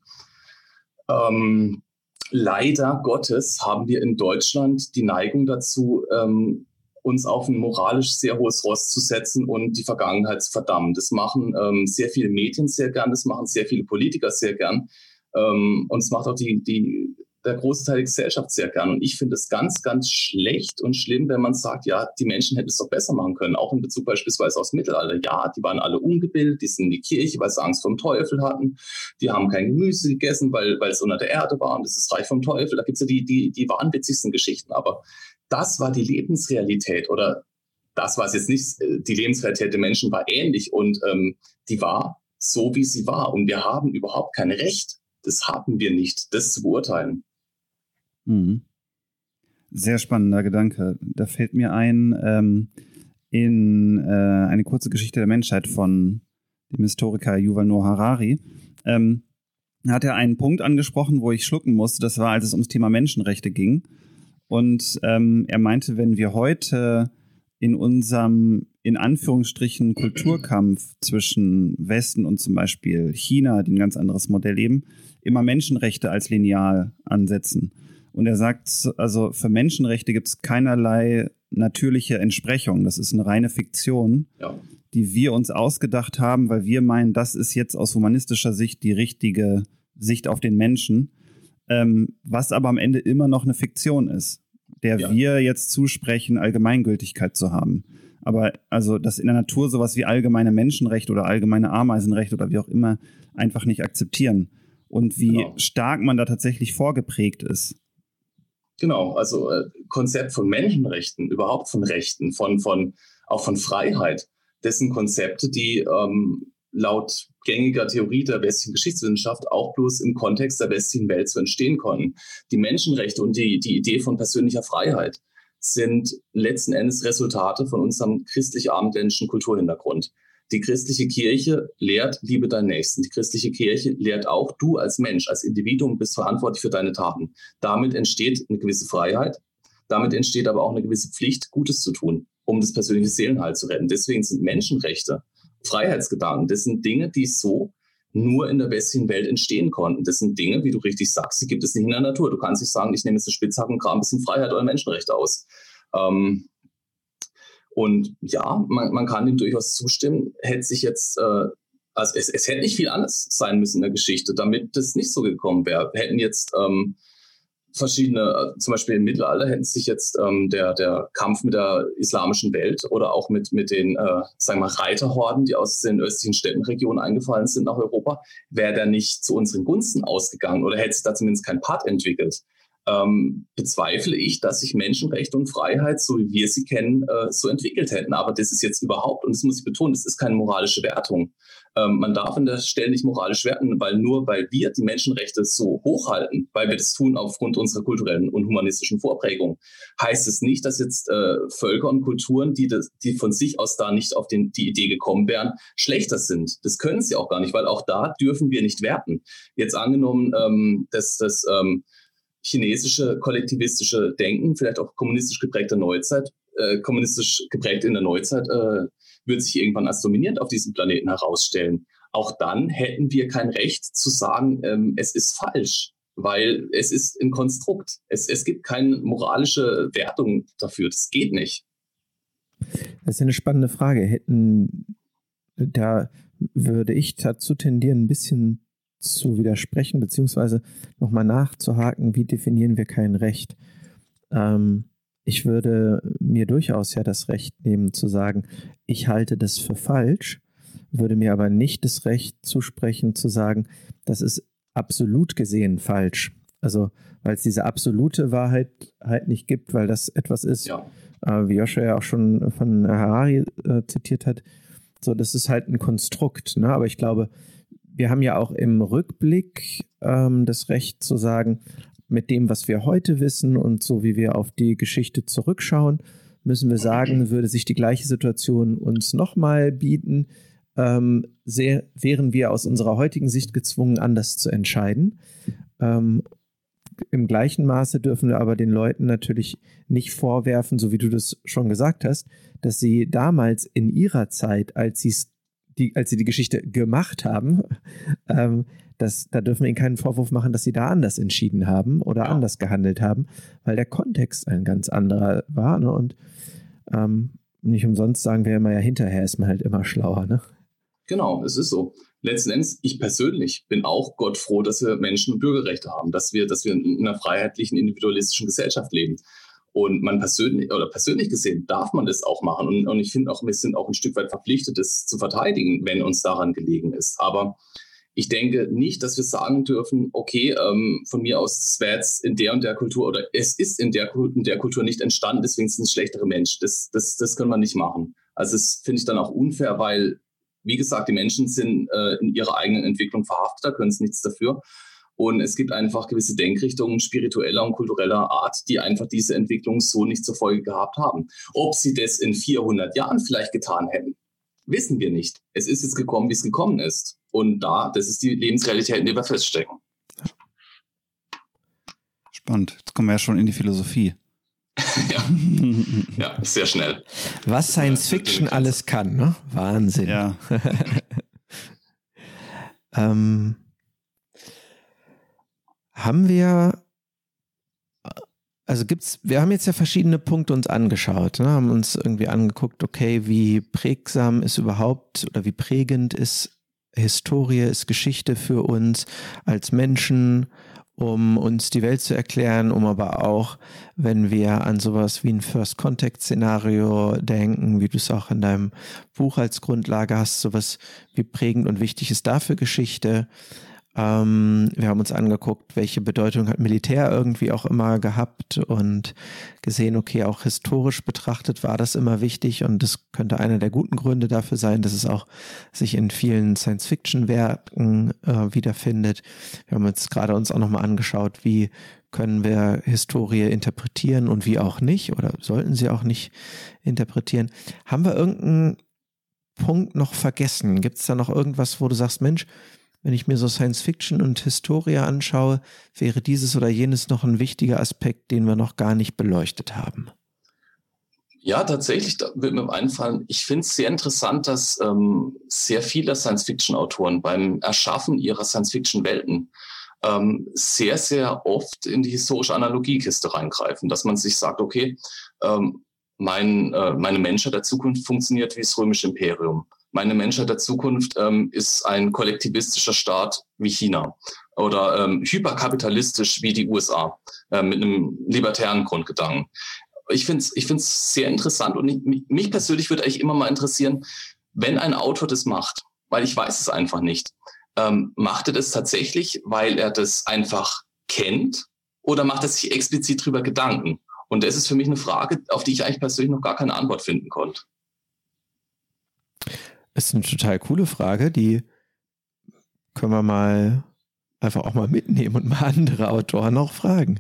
ähm, leider Gottes haben wir in Deutschland die Neigung dazu, ähm, uns auf ein moralisch sehr hohes Ross zu setzen und die Vergangenheit zu verdammen. Das machen ähm, sehr viele Medien sehr gern, das machen sehr viele Politiker sehr gern. Ähm, und es macht auch die, die der große Teil der Gesellschaft sehr gern. Und ich finde es ganz, ganz schlecht und schlimm, wenn man sagt, ja, die Menschen hätten es doch besser machen können. Auch in Bezug beispielsweise aufs Mittelalter. Ja, die waren alle ungebildet, die sind in die Kirche, weil sie Angst vom Teufel hatten. Die haben kein Gemüse gegessen, weil, weil es unter der Erde war und das ist reich vom Teufel. Da gibt es ja die, die, die wahnwitzigsten Geschichten. Aber das war die Lebensrealität oder das war es jetzt nicht. Die Lebensrealität der Menschen war ähnlich und ähm, die war so, wie sie war. Und wir haben überhaupt kein Recht, das haben wir nicht, das zu beurteilen. Mhm. Sehr spannender Gedanke. Da fällt mir ein, ähm, in äh, eine kurze Geschichte der Menschheit von dem Historiker Yuval Noah Harari, ähm, hat er einen Punkt angesprochen, wo ich schlucken musste. Das war, als es ums Thema Menschenrechte ging. Und ähm, er meinte, wenn wir heute in unserem, in Anführungsstrichen, Kulturkampf zwischen Westen und zum Beispiel China, die ein ganz anderes Modell leben, immer Menschenrechte als lineal ansetzen und er sagt, also für Menschenrechte gibt es keinerlei natürliche Entsprechung. Das ist eine reine Fiktion, ja. die wir uns ausgedacht haben, weil wir meinen, das ist jetzt aus humanistischer Sicht die richtige Sicht auf den Menschen, ähm, was aber am Ende immer noch eine Fiktion ist, der ja. wir jetzt zusprechen, Allgemeingültigkeit zu haben. Aber also, dass in der Natur sowas wie allgemeine Menschenrechte oder allgemeine Ameisenrechte oder wie auch immer einfach nicht akzeptieren. Und wie genau. stark man da tatsächlich vorgeprägt ist. Genau, also äh, Konzept von Menschenrechten, überhaupt von Rechten, von, von, auch von Freiheit, das sind Konzepte, die ähm, laut gängiger Theorie der westlichen Geschichtswissenschaft auch bloß im Kontext der westlichen Welt zu entstehen konnten. Die Menschenrechte und die, die Idee von persönlicher Freiheit sind letzten Endes Resultate von unserem christlich-abendländischen Kulturhintergrund. Die christliche Kirche lehrt, liebe deinen Nächsten. Die christliche Kirche lehrt auch, du als Mensch, als Individuum bist verantwortlich für deine Taten. Damit entsteht eine gewisse Freiheit. Damit entsteht aber auch eine gewisse Pflicht, Gutes zu tun, um das persönliche Seelenheil zu retten. Deswegen sind Menschenrechte, Freiheitsgedanken, das sind Dinge, die so nur in der westlichen Welt entstehen konnten. Das sind Dinge, wie du richtig sagst, die gibt es nicht in der Natur. Du kannst nicht sagen, ich nehme jetzt eine Spitzhacken und kram ein bisschen Freiheit oder Menschenrechte aus. Ähm, und ja, man, man kann dem durchaus zustimmen, hätte sich jetzt, äh, also es, es hätte nicht viel anders sein müssen in der Geschichte, damit das nicht so gekommen wäre. Hätten jetzt ähm, verschiedene, äh, zum Beispiel im Mittelalter hätten sich jetzt ähm, der, der Kampf mit der islamischen Welt oder auch mit, mit den, äh, sagen wir Reiterhorden, die aus den östlichen Städtenregionen eingefallen sind nach Europa, wäre der nicht zu unseren Gunsten ausgegangen oder hätte sich da zumindest kein Part entwickelt. Ähm, bezweifle ich, dass sich Menschenrechte und Freiheit, so wie wir sie kennen, äh, so entwickelt hätten. Aber das ist jetzt überhaupt, und das muss ich betonen, das ist keine moralische Wertung. Ähm, man darf an der Stelle nicht moralisch werten, weil nur weil wir die Menschenrechte so hochhalten, weil wir das tun aufgrund unserer kulturellen und humanistischen Vorprägung, heißt es nicht, dass jetzt äh, Völker und Kulturen, die, das, die von sich aus da nicht auf den, die Idee gekommen wären, schlechter sind. Das können sie auch gar nicht, weil auch da dürfen wir nicht werten. Jetzt angenommen, ähm, dass das ähm, chinesische kollektivistische Denken, vielleicht auch kommunistisch geprägte Neuzeit, äh, kommunistisch geprägt in der Neuzeit, äh, wird sich irgendwann als dominierend auf diesem Planeten herausstellen. Auch dann hätten wir kein Recht zu sagen, ähm, es ist falsch, weil es ist ein Konstrukt. Es, es gibt keine moralische Wertung dafür. Das geht nicht. Das ist eine spannende Frage. Hätten, da würde ich dazu tendieren, ein bisschen zu widersprechen, beziehungsweise nochmal nachzuhaken, wie definieren wir kein Recht. Ähm, ich würde mir durchaus ja das Recht nehmen zu sagen, ich halte das für falsch, würde mir aber nicht das Recht zusprechen zu sagen, das ist absolut gesehen falsch. Also weil es diese absolute Wahrheit halt nicht gibt, weil das etwas ist, ja. äh, wie Joshua ja auch schon von Harari äh, zitiert hat, so das ist halt ein Konstrukt. Ne? Aber ich glaube, wir haben ja auch im Rückblick ähm, das Recht zu sagen, mit dem, was wir heute wissen und so wie wir auf die Geschichte zurückschauen, müssen wir sagen, würde sich die gleiche Situation uns nochmal bieten, ähm, sehr, wären wir aus unserer heutigen Sicht gezwungen, anders zu entscheiden. Ähm, Im gleichen Maße dürfen wir aber den Leuten natürlich nicht vorwerfen, so wie du das schon gesagt hast, dass sie damals in ihrer Zeit, als, die, als sie die Geschichte gemacht haben, ähm, das, da dürfen wir ihnen keinen Vorwurf machen, dass sie da anders entschieden haben oder ja. anders gehandelt haben, weil der Kontext ein ganz anderer war. Ne? Und ähm, nicht umsonst sagen wir immer, ja, hinterher ist man halt immer schlauer. Ne? Genau, es ist so. Letzten Endes, ich persönlich bin auch Gott froh, dass wir Menschen- und Bürgerrechte haben, dass wir, dass wir in einer freiheitlichen, individualistischen Gesellschaft leben. Und man persönlich oder persönlich gesehen darf man das auch machen. Und, und ich finde auch, wir sind auch ein Stück weit verpflichtet, das zu verteidigen, wenn uns daran gelegen ist. Aber ich denke nicht, dass wir sagen dürfen, okay, ähm, von mir aus, es wäre jetzt in der und der Kultur oder es ist in der, in der Kultur nicht entstanden, deswegen sind es schlechtere Menschen. Das, das, das können wir nicht machen. Also das finde ich dann auch unfair, weil, wie gesagt, die Menschen sind äh, in ihrer eigenen Entwicklung verhaftet, da können sie nichts dafür. Und es gibt einfach gewisse Denkrichtungen spiritueller und kultureller Art, die einfach diese Entwicklung so nicht zur Folge gehabt haben. Ob sie das in 400 Jahren vielleicht getan hätten, wissen wir nicht. Es ist jetzt gekommen, wie es gekommen ist. Und da, das ist die Lebensrealität, in der wir feststecken. Spannend. Jetzt kommen wir ja schon in die Philosophie. ja. ja, sehr schnell. Was Science Fiction alles kann, ne? Wahnsinn. Ja. ähm, haben wir, also gibt's, wir haben jetzt ja verschiedene Punkte uns angeschaut, ne? haben uns irgendwie angeguckt, okay, wie prägsam ist überhaupt oder wie prägend ist Historie, ist Geschichte für uns als Menschen, um uns die Welt zu erklären, um aber auch, wenn wir an sowas wie ein First Contact Szenario denken, wie du es auch in deinem Buch als Grundlage hast, sowas wie prägend und wichtig ist dafür Geschichte, ähm, wir haben uns angeguckt, welche Bedeutung hat Militär irgendwie auch immer gehabt und gesehen, okay, auch historisch betrachtet war das immer wichtig und das könnte einer der guten Gründe dafür sein, dass es auch sich in vielen Science-Fiction-Werken äh, wiederfindet. Wir haben uns gerade uns auch nochmal angeschaut, wie können wir Historie interpretieren und wie auch nicht oder sollten sie auch nicht interpretieren. Haben wir irgendeinen Punkt noch vergessen? Gibt es da noch irgendwas, wo du sagst, Mensch, wenn ich mir so Science Fiction und Historia anschaue, wäre dieses oder jenes noch ein wichtiger Aspekt, den wir noch gar nicht beleuchtet haben. Ja, tatsächlich, da wird mir einfallen. Ich finde es sehr interessant, dass ähm, sehr viele Science-Fiction-Autoren beim Erschaffen ihrer Science-Fiction-Welten ähm, sehr, sehr oft in die historische Analogiekiste reingreifen, dass man sich sagt, okay, ähm, mein, äh, meine Menschheit der Zukunft funktioniert wie das römische Imperium meine Menschheit der Zukunft ähm, ist ein kollektivistischer Staat wie China oder ähm, hyperkapitalistisch wie die USA äh, mit einem libertären Grundgedanken. Ich finde es ich find's sehr interessant und ich, mich persönlich würde eigentlich immer mal interessieren, wenn ein Autor das macht, weil ich weiß es einfach nicht, ähm, macht er das tatsächlich, weil er das einfach kennt oder macht er sich explizit drüber Gedanken? Und das ist für mich eine Frage, auf die ich eigentlich persönlich noch gar keine Antwort finden konnte. Das ist eine total coole Frage, die können wir mal einfach auch mal mitnehmen und mal andere Autoren auch fragen.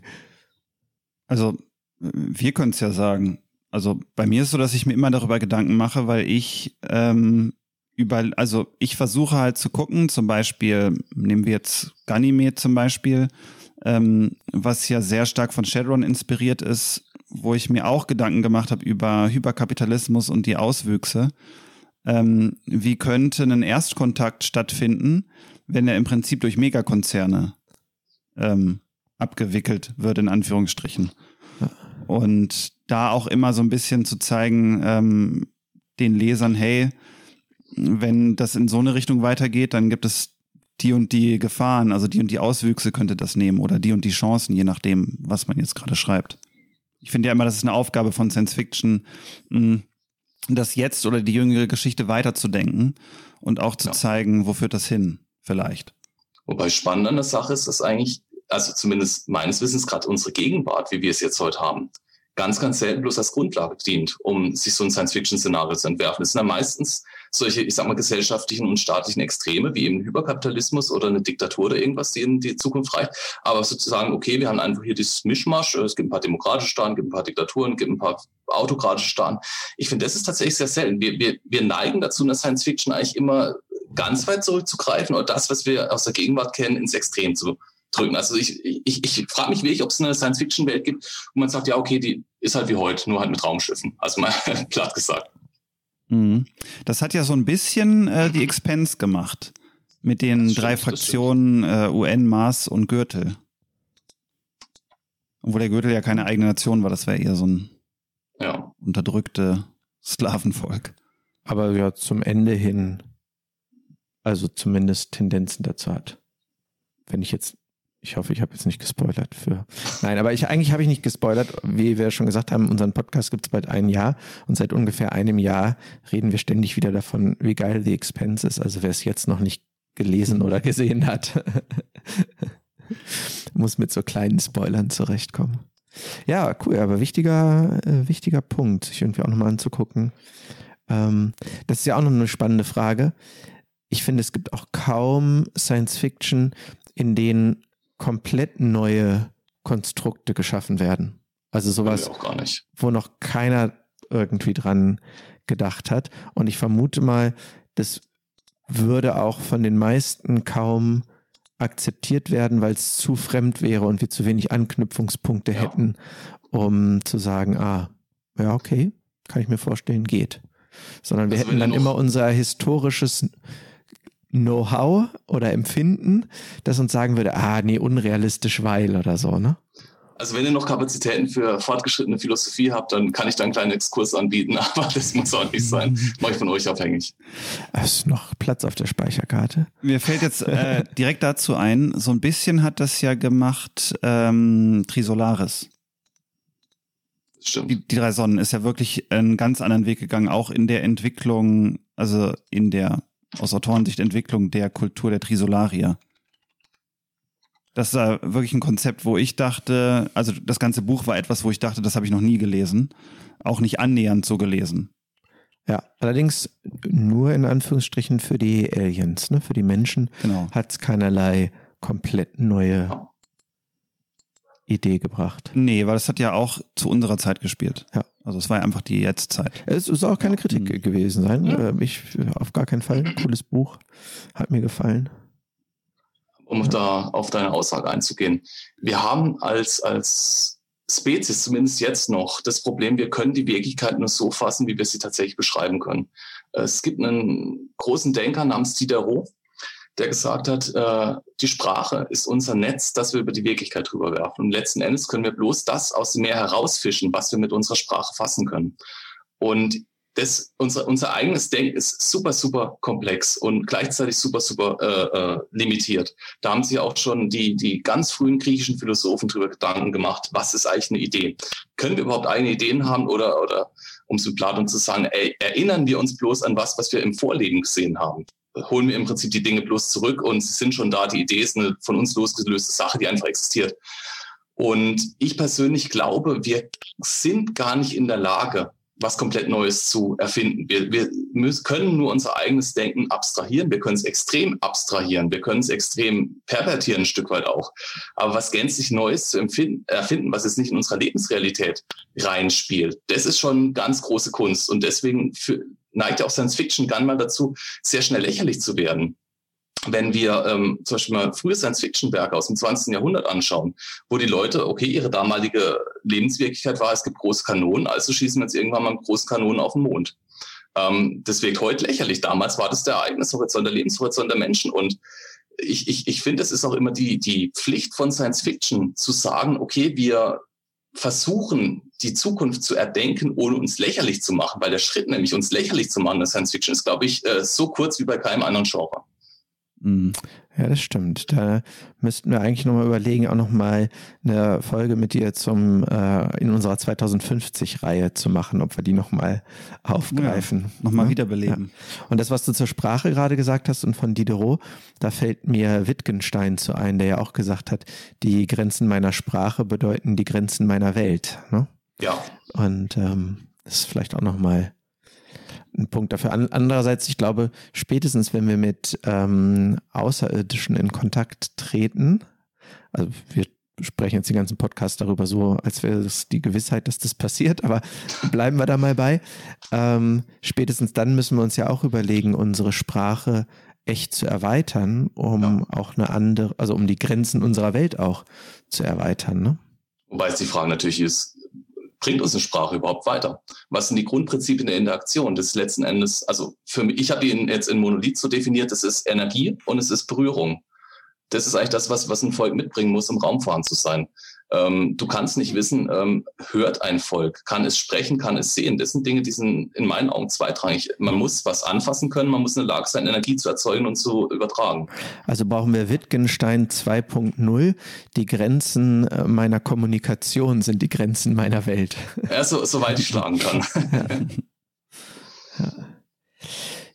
Also, wir können es ja sagen. Also bei mir ist so, dass ich mir immer darüber Gedanken mache, weil ich ähm, über, also ich versuche halt zu gucken, zum Beispiel, nehmen wir jetzt Ganymed zum Beispiel, ähm, was ja sehr stark von Shadowrun inspiriert ist, wo ich mir auch Gedanken gemacht habe über Hyperkapitalismus und die Auswüchse. Ähm, wie könnte ein Erstkontakt stattfinden, wenn er im Prinzip durch Megakonzerne ähm, abgewickelt wird, in Anführungsstrichen. Und da auch immer so ein bisschen zu zeigen, ähm, den Lesern, hey, wenn das in so eine Richtung weitergeht, dann gibt es die und die Gefahren, also die und die Auswüchse könnte das nehmen oder die und die Chancen, je nachdem, was man jetzt gerade schreibt. Ich finde ja immer, das ist eine Aufgabe von Science Fiction, hm, das jetzt oder die jüngere Geschichte weiterzudenken und auch zu ja. zeigen, wo führt das hin, vielleicht. Wobei spannend an der Sache ist, dass eigentlich, also zumindest meines Wissens gerade unsere Gegenwart, wie wir es jetzt heute haben, ganz, ganz selten bloß als Grundlage dient, um sich so ein Science-Fiction-Szenario zu entwerfen. Es sind ja meistens solche, ich sag mal, gesellschaftlichen und staatlichen Extreme, wie eben Hyperkapitalismus oder eine Diktatur oder irgendwas, die in die Zukunft reicht. Aber sozusagen, okay, wir haben einfach hier dieses Mischmasch, es gibt ein paar demokratische Staaten, gibt ein paar Diktaturen, gibt ein paar autokratische Staaten. Ich finde, das ist tatsächlich sehr selten. Wir, wir, wir neigen dazu, in der Science-Fiction eigentlich immer ganz weit zurückzugreifen oder das, was wir aus der Gegenwart kennen, ins Extrem zu drücken. Also ich, ich, ich frage mich wirklich, ob es eine Science-Fiction-Welt gibt, wo man sagt, ja, okay, die ist halt wie heute, nur halt mit Raumschiffen. Also mal platt gesagt. Mhm. Das hat ja so ein bisschen äh, die Expense gemacht. Mit den stimmt, drei Fraktionen äh, UN, Mars und Gürtel. Obwohl der Gürtel ja keine eigene Nation war, das wäre eher so ein ja. unterdrückte Sklavenvolk. Aber ja, zum Ende hin, also zumindest Tendenzen dazu hat. Wenn ich jetzt ich hoffe, ich habe jetzt nicht gespoilert für. Nein, aber ich eigentlich habe ich nicht gespoilert. Wie wir schon gesagt haben, unseren Podcast gibt es bald ein Jahr und seit ungefähr einem Jahr reden wir ständig wieder davon, wie geil The Expense ist. Also wer es jetzt noch nicht gelesen oder gesehen hat, muss mit so kleinen Spoilern zurechtkommen. Ja, cool, aber wichtiger, äh, wichtiger Punkt, sich irgendwie auch nochmal anzugucken. Ähm, das ist ja auch noch eine spannende Frage. Ich finde, es gibt auch kaum Science Fiction, in denen komplett neue Konstrukte geschaffen werden. Also sowas, wo noch keiner irgendwie dran gedacht hat. Und ich vermute mal, das würde auch von den meisten kaum akzeptiert werden, weil es zu fremd wäre und wir zu wenig Anknüpfungspunkte ja. hätten, um zu sagen, ah, ja, okay, kann ich mir vorstellen, geht. Sondern wir also hätten dann immer unser historisches Know-how oder Empfinden, das uns sagen würde, ah, nee, unrealistisch, weil oder so, ne? Also wenn ihr noch Kapazitäten für fortgeschrittene Philosophie habt, dann kann ich da einen kleinen Exkurs anbieten, aber das muss auch nicht sein. Mache ich von euch abhängig. Es ist noch Platz auf der Speicherkarte. Mir fällt jetzt äh, direkt dazu ein, so ein bisschen hat das ja gemacht ähm, Trisolaris. Stimmt. Die, die drei Sonnen ist ja wirklich einen ganz anderen Weg gegangen, auch in der Entwicklung, also in der aus Autorensicht Entwicklung der Kultur der Trisolarier. Das war wirklich ein Konzept, wo ich dachte, also das ganze Buch war etwas, wo ich dachte, das habe ich noch nie gelesen. Auch nicht annähernd so gelesen. Ja, allerdings nur in Anführungsstrichen für die Aliens, ne? Für die Menschen genau. hat es keinerlei komplett neue Idee gebracht. Nee, weil es hat ja auch zu unserer Zeit gespielt. Ja. Also es war ja einfach die Jetztzeit. Es soll auch keine Kritik mhm. gewesen sein. Ja. Äh, ich auf gar keinen Fall. Cooles Buch. Hat mir gefallen. Um ja. da auf deine Aussage einzugehen. Wir haben als, als Spezies zumindest jetzt noch das Problem, wir können die Wirklichkeit nur so fassen, wie wir sie tatsächlich beschreiben können. Es gibt einen großen Denker namens Diderot, der gesagt hat, äh, die Sprache ist unser Netz, das wir über die Wirklichkeit drüber werfen. Und letzten Endes können wir bloß das aus dem Meer herausfischen, was wir mit unserer Sprache fassen können. Und das, unser, unser eigenes Denken ist super, super komplex und gleichzeitig super, super äh, äh, limitiert. Da haben sich auch schon die, die ganz frühen griechischen Philosophen darüber Gedanken gemacht, was ist eigentlich eine Idee? Können wir überhaupt eigene Ideen haben oder, oder um es mit Platon zu sagen, ey, erinnern wir uns bloß an was, was wir im Vorleben gesehen haben? Holen wir im Prinzip die Dinge bloß zurück und sie sind schon da. Die Idee ist eine von uns losgelöste Sache, die einfach existiert. Und ich persönlich glaube, wir sind gar nicht in der Lage, was komplett Neues zu erfinden. Wir, wir müssen, können nur unser eigenes Denken abstrahieren. Wir können es extrem abstrahieren. Wir können es extrem pervertieren, ein Stück weit auch. Aber was gänzlich Neues zu empfinden, erfinden, was jetzt nicht in unserer Lebensrealität reinspielt, das ist schon ganz große Kunst. Und deswegen für, neigt ja auch Science Fiction gern mal dazu, sehr schnell lächerlich zu werden wenn wir ähm, zum Beispiel mal frühe Science-Fiction-Werke aus dem 20. Jahrhundert anschauen, wo die Leute, okay, ihre damalige Lebenswirklichkeit war, es gibt große Kanonen, also schießen wir jetzt irgendwann mal mit Kanonen auf den Mond. Ähm, das wirkt heute lächerlich. Damals war das der Ereignishorizont, der Lebenshorizont der Menschen. Und ich, ich, ich finde, es ist auch immer die, die Pflicht von Science-Fiction zu sagen, okay, wir versuchen, die Zukunft zu erdenken, ohne uns lächerlich zu machen, weil der Schritt nämlich, uns lächerlich zu machen in der Science-Fiction, ist, glaube ich, äh, so kurz wie bei keinem anderen Genre. Mhm. Ja, das stimmt. Da müssten wir eigentlich nochmal überlegen, auch nochmal eine Folge mit dir zum äh, in unserer 2050-Reihe zu machen, ob wir die nochmal aufgreifen. Ja, nochmal ja? wiederbeleben. Ja. Und das, was du zur Sprache gerade gesagt hast und von Diderot, da fällt mir Wittgenstein zu ein, der ja auch gesagt hat, die Grenzen meiner Sprache bedeuten die Grenzen meiner Welt. Ne? Ja. Und ähm, das ist vielleicht auch nochmal ein Punkt dafür. Andererseits, ich glaube, spätestens wenn wir mit ähm, Außerirdischen in Kontakt treten, also wir sprechen jetzt den ganzen Podcast darüber so, als wäre es die Gewissheit, dass das passiert, aber bleiben wir da mal bei. Ähm, spätestens dann müssen wir uns ja auch überlegen, unsere Sprache echt zu erweitern, um ja. auch eine andere, also um die Grenzen unserer Welt auch zu erweitern. Ne? Wobei es die Frage natürlich ist, bringt uns eine Sprache überhaupt weiter? Was sind die Grundprinzipien der Interaktion? Das ist letzten Endes, also für mich, ich habe ihn jetzt in Monolith so definiert, das ist Energie und es ist Berührung. Das ist eigentlich das, was, was ein Volk mitbringen muss, um Raumfahren zu sein. Ähm, du kannst nicht wissen, ähm, hört ein Volk, kann es sprechen, kann es sehen. Das sind Dinge, die sind in meinen Augen zweitrangig. Man muss was anfassen können, man muss in der Lage sein, Energie zu erzeugen und zu übertragen. Also brauchen wir Wittgenstein 2.0. Die Grenzen äh, meiner Kommunikation sind die Grenzen meiner Welt. Ja, so, soweit ich schlagen kann. ja.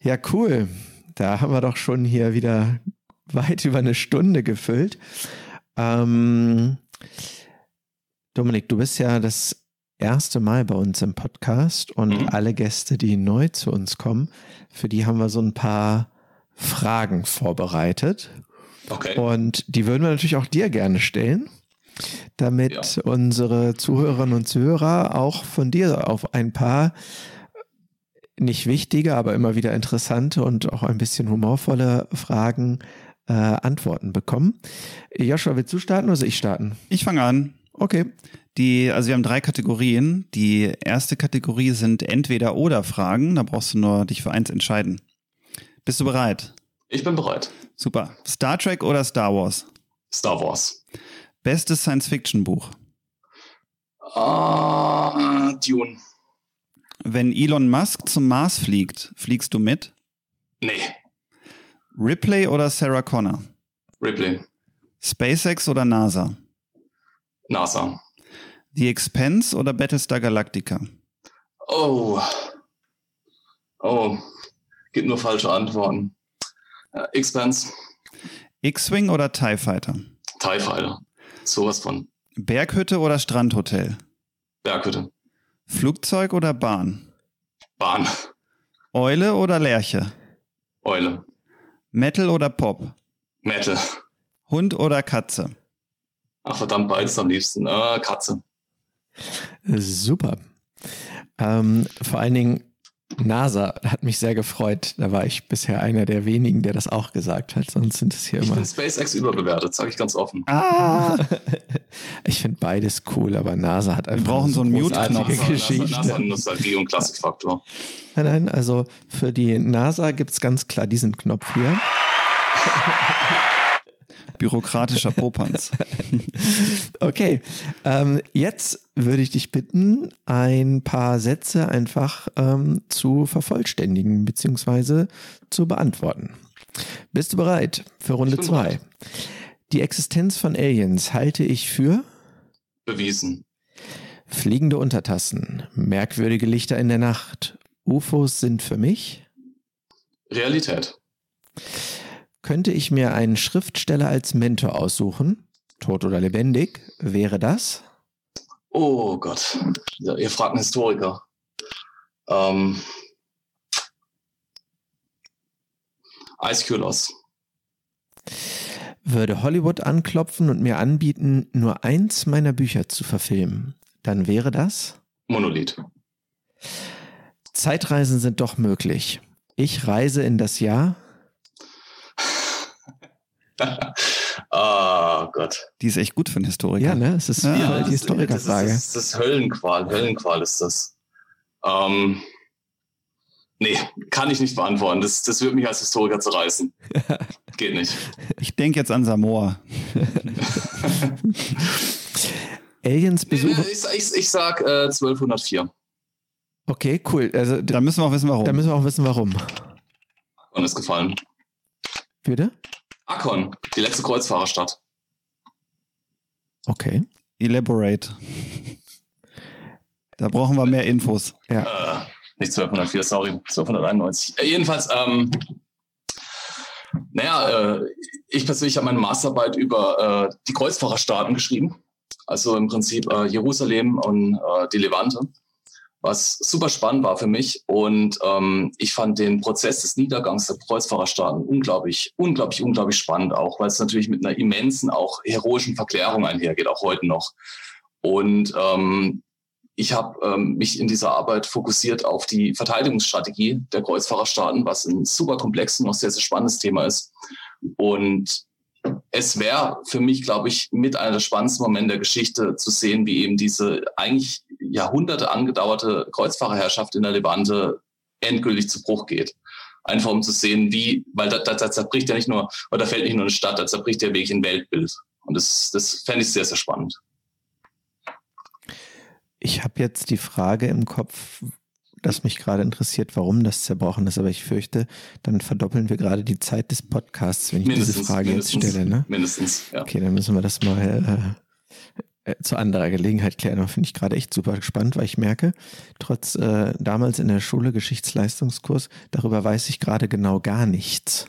ja, cool. Da haben wir doch schon hier wieder weit über eine Stunde gefüllt. Ähm, Dominik, du bist ja das erste Mal bei uns im Podcast und mhm. alle Gäste, die neu zu uns kommen, für die haben wir so ein paar Fragen vorbereitet. Okay. Und die würden wir natürlich auch dir gerne stellen, damit ja. unsere Zuhörerinnen und Zuhörer auch von dir auf ein paar nicht wichtige, aber immer wieder interessante und auch ein bisschen humorvolle Fragen äh, Antworten bekommen. Joshua, willst du starten oder soll ich starten? Ich fange an. Okay. Die, also wir haben drei Kategorien. Die erste Kategorie sind entweder oder Fragen. Da brauchst du nur dich für eins entscheiden. Bist du bereit? Ich bin bereit. Super. Star Trek oder Star Wars? Star Wars. Bestes Science-Fiction-Buch? Uh, Dune. Wenn Elon Musk zum Mars fliegt, fliegst du mit? Nee. Ripley oder Sarah Connor? Ripley. SpaceX oder NASA? NASA. The Expense oder Battlestar Galactica? Oh. Oh. Gibt nur falsche Antworten. Uh, Expense. X-Wing oder TIE Fighter? TIE Fighter. Sowas von. Berghütte oder Strandhotel? Berghütte. Flugzeug oder Bahn? Bahn. Eule oder Lerche? Eule. Metal oder Pop? Metal. Hund oder Katze? Ach verdammt, beides am liebsten. Äh, Katze. Super. Ähm, vor allen Dingen NASA hat mich sehr gefreut. Da war ich bisher einer der wenigen, der das auch gesagt hat. Sonst sind es hier ich immer. Ich finde SpaceX überbewertet, sage ich ganz offen. Ah! ich finde beides cool, aber NASA hat einfach. Wir brauchen so einen Mute-Knopf. Geschichte. NASA, NASA Nostalgie und Klassikfaktor. Nein, nein, also für die NASA gibt es ganz klar diesen Knopf hier. Bürokratischer Popanz. okay, ähm, jetzt würde ich dich bitten, ein paar Sätze einfach ähm, zu vervollständigen bzw. zu beantworten. Bist du bereit für Runde Ich bin zwei? bereit. Die Existenz von Aliens halte ich für Bewiesen. fliegende Untertassen, merkwürdige Lichter in der Nacht, UFOs sind für mich. Realität. Könnte ich mir einen Schriftsteller als Mentor aussuchen, tot oder lebendig, wäre das? Oh Gott. Ja, ihr fragt einen Historiker. Ähm, Ice Kühlers. Würde Hollywood anklopfen und mir anbieten, nur eins meiner Bücher zu verfilmen, dann wäre das? Monolith. Zeitreisen sind doch möglich. Ich reise in das Jahr. Ah Gott. Die ist echt gut für einen Historiker. Ja, ne? Es ist Ja, voll die das- Historikerfrage. Das ist, das ist Höllenqual. Höllenqual ist das. Ähm, nee, kann ich nicht beantworten. Das, das wird mich als Historiker zerreißen. Geht nicht. Ich denke jetzt an Samoa. Aliens Nee, nee, besuchen. ich, ich, ich sag äh, 1204. Okay, cool. Also Da müssen wir auch wissen, warum. da müssen wir auch wissen, warum. Und ist gefallen. Bitte? Akkon, die letzte Kreuzfahrerstadt. Okay. Elaborate. Da brauchen wir mehr Infos. Äh, nicht 1204, sorry, 1291. Äh, jedenfalls, ähm, naja, äh, ich persönlich habe meine Masterarbeit über äh, die Kreuzfahrerstaaten geschrieben. Also im Prinzip äh, Jerusalem und äh, die Levante, was super spannend war für mich. Und ähm, ich fand den Prozess des Niedergangs der Kreuzfahrerstaaten unglaublich, unglaublich, unglaublich spannend, auch weil es natürlich mit einer immensen, auch heroischen Verklärung einhergeht, auch heute noch. Und ähm, ich habe ähm, mich in dieser Arbeit fokussiert auf die Verteidigungsstrategie der Kreuzfahrerstaaten, was ein super komplexes und auch sehr, sehr spannendes Thema ist. Und es wäre für mich, glaube ich, mit einer der spannendsten Momente der Geschichte zu sehen, wie eben diese eigentlich Jahrhunderte angedauerte Kreuzfahrerherrschaft in der Levante endgültig zu Bruch geht. Einfach um zu sehen, wie, weil da, da, da zerbricht ja nicht nur, oder da fällt nicht nur eine Stadt, da zerbricht ja wirklich ein Weltbild. Und das, das fände ich sehr, sehr spannend. Ich habe jetzt die Frage im Kopf, das mich gerade interessiert, warum das zerbrochen ist, aber ich fürchte, dann verdoppeln wir gerade die Zeit des Podcasts, wenn ich diese Frage jetzt mindestens, stelle. Ne? Mindestens, ja. Okay, dann müssen wir das mal äh, äh, zu anderer Gelegenheit klären. Aber finde ich gerade echt super spannend, weil ich merke, trotz äh, damals in der Schule Geschichtsleistungskurs, darüber weiß ich gerade genau gar nichts.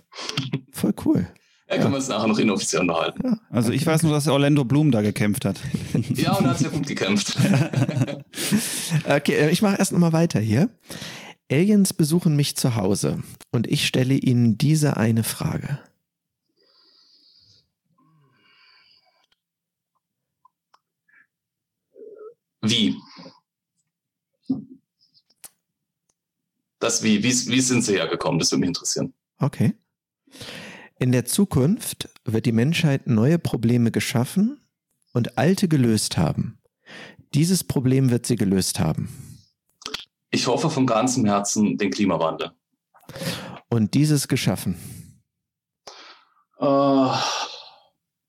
Voll cool. Ja, können wir uns nachher noch inoffiziell unterhalten. Also ich weiß nur, dass Orlando Bloom da gekämpft hat. Ja, und er hat sehr gut gekämpft. Okay, äh, ich mache erst nochmal weiter hier. Aliens besuchen mich zu Hause und ich stelle ihnen diese eine Frage. Wie? Das wie, wie, wie sind sie hergekommen? Das würde mich interessieren. Okay. In der Zukunft wird die Menschheit neue Probleme geschaffen und alte gelöst haben. Dieses Problem wird sie gelöst haben. Ich hoffe von ganzem Herzen den Klimawandel. Und dieses geschaffen. Äh,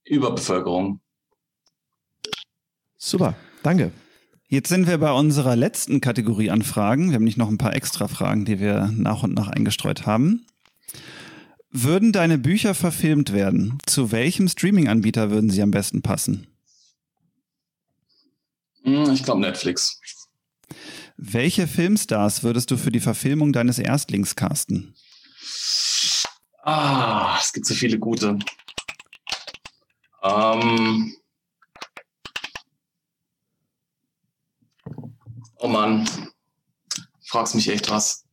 Überbevölkerung. Super, danke. Jetzt sind wir bei unserer letzten Kategorie an Fragen. Wir haben nicht noch ein paar extra Fragen, die wir nach und nach eingestreut haben. Würden deine Bücher verfilmt werden, zu welchem Streaming-Anbieter würden sie am besten passen? Hm, Ich glaube Netflix. Welche Filmstars würdest du für die Verfilmung deines Erstlings casten? Ah, es gibt so viele gute. Ähm, oh Mann, fragst mich echt was.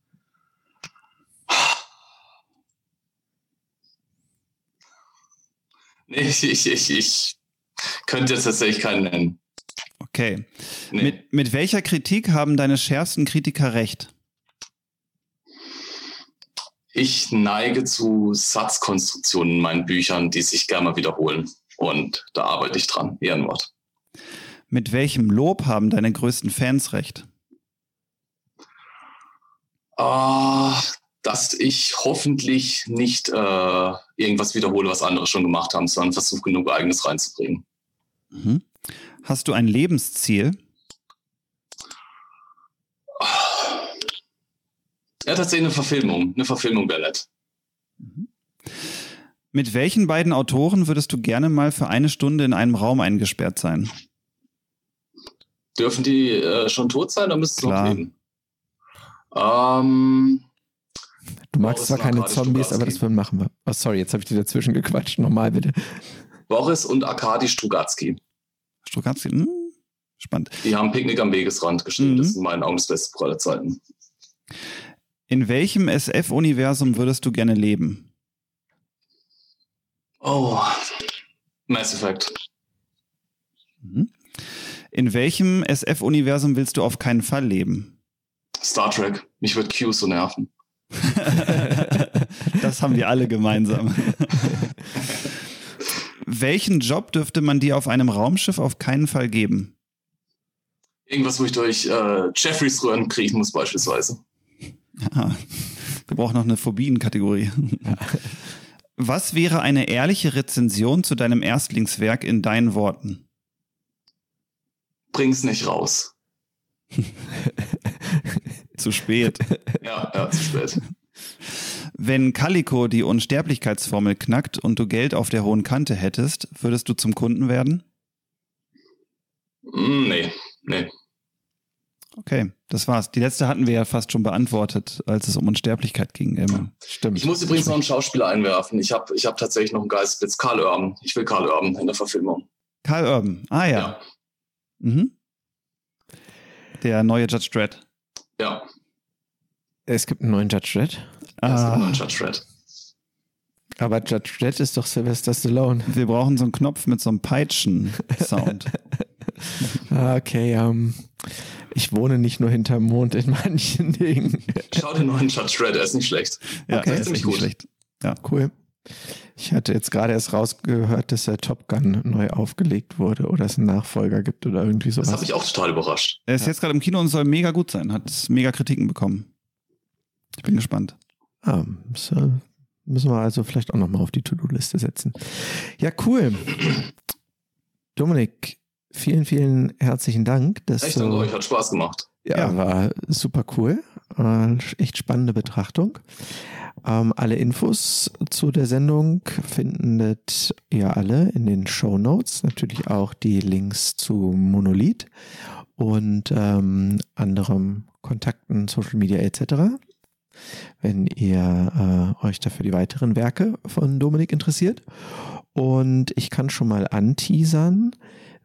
Nee, ich, ich, ich, ich könnte jetzt tatsächlich keinen nennen. Okay. Nee. Mit, mit welcher Kritik haben deine schärfsten Kritiker recht? Ich neige zu Satzkonstruktionen in meinen Büchern, die sich gerne mal wiederholen. Und da arbeite ich dran. Ehrenwort. Mit welchem Lob haben deine größten Fans recht? Ah, dass ich hoffentlich nicht äh, irgendwas wiederhole, was andere schon gemacht haben, sondern versuche genug eigenes reinzubringen. Mhm. Hast du ein Lebensziel? Ja, tatsächlich eine Verfilmung. Eine Verfilmung wäre mhm. Mit welchen beiden Autoren würdest du gerne mal für eine Stunde in einem Raum eingesperrt sein? Dürfen die äh, schon tot sein oder müssen sie noch leben? Ähm, Du magst Boris zwar keine Zombies, aber das Film machen wir. Oh, sorry, jetzt habe ich dir dazwischen gequatscht. Nochmal bitte. Boris und Arkadi Strugatsky. Strugatsky? Hm? Spannend. Die haben Picknick am Wegesrand geschrieben. Mhm. Das ist in meinen Augen das beste aller Zeiten. In welchem SF-Universum würdest du gerne leben? Oh, Mass Effect. Mhm. In welchem SF-Universum willst du auf keinen Fall leben? Star Trek. Mich wird Q so nerven. das haben wir alle gemeinsam. Welchen Job dürfte man dir auf einem Raumschiff auf keinen Fall geben? Irgendwas, wo ich durch äh, Jeffreys Röhren kriechen muss, beispielsweise. Ah, wir brauchen noch eine Phobien-Kategorie. Was wäre eine ehrliche Rezension zu deinem Erstlingswerk in deinen Worten? Bring's nicht raus. Zu spät. Ja, ja, zu spät. Wenn Calico die Unsterblichkeitsformel knackt und du Geld auf der hohen Kante hättest, würdest du zum Kunden werden? Mm, nee, nee. Okay, das war's. Die letzte hatten wir ja fast schon beantwortet, als es um Unsterblichkeit ging. Ähm, Stimmt. Ich muss übrigens noch einen Schauspieler einwerfen. Ich habe ich hab tatsächlich noch einen Geistblitz. Karl Urban. Ich will Karl Urban in der Verfilmung. Karl Urban. Ah ja. Ja. Mhm. Der neue Judge Dredd. Ja, Es gibt einen neuen Judge Dredd. ja. es gibt Ah, noch einen Judge Dredd. Aber Judge Dredd ist doch Sylvester Stallone. wir brauchen so einen Knopf mit so einem Peitschen-Sound. Ah, Okay, ähm, ich wohne nicht nur hinterm Mond in manchen Dingen. Schau den neuen Judge Dredd, er ist nicht schlecht. ja, Okay. das ist Ziemlich gut. schlecht. Cool. Ich hatte jetzt gerade erst rausgehört, dass der Top Gun neu aufgelegt wurde oder es einen Nachfolger gibt oder irgendwie Das sowas. hat mich auch total überrascht. Er ist jetzt gerade im Kino und soll mega gut sein. Hat mega Kritiken bekommen. Ich bin gespannt. Ah, so müssen wir also vielleicht auch nochmal auf die To-Do-Liste setzen. Ja, cool. Dominik, vielen, vielen herzlichen Dank. Dass Echt, du- danke euch, hat Spaß gemacht. Ja, Ja. war super cool. Äh, echt spannende Betrachtung. Ähm, alle Infos zu der Sendung findet ihr alle in den Show Notes. Natürlich auch die Links zu Monolith und ähm, anderem Kontakten, Social Media etc. Wenn ihr äh, euch dafür die weiteren Werke von Dominik interessiert. Und ich kann schon mal anteasern.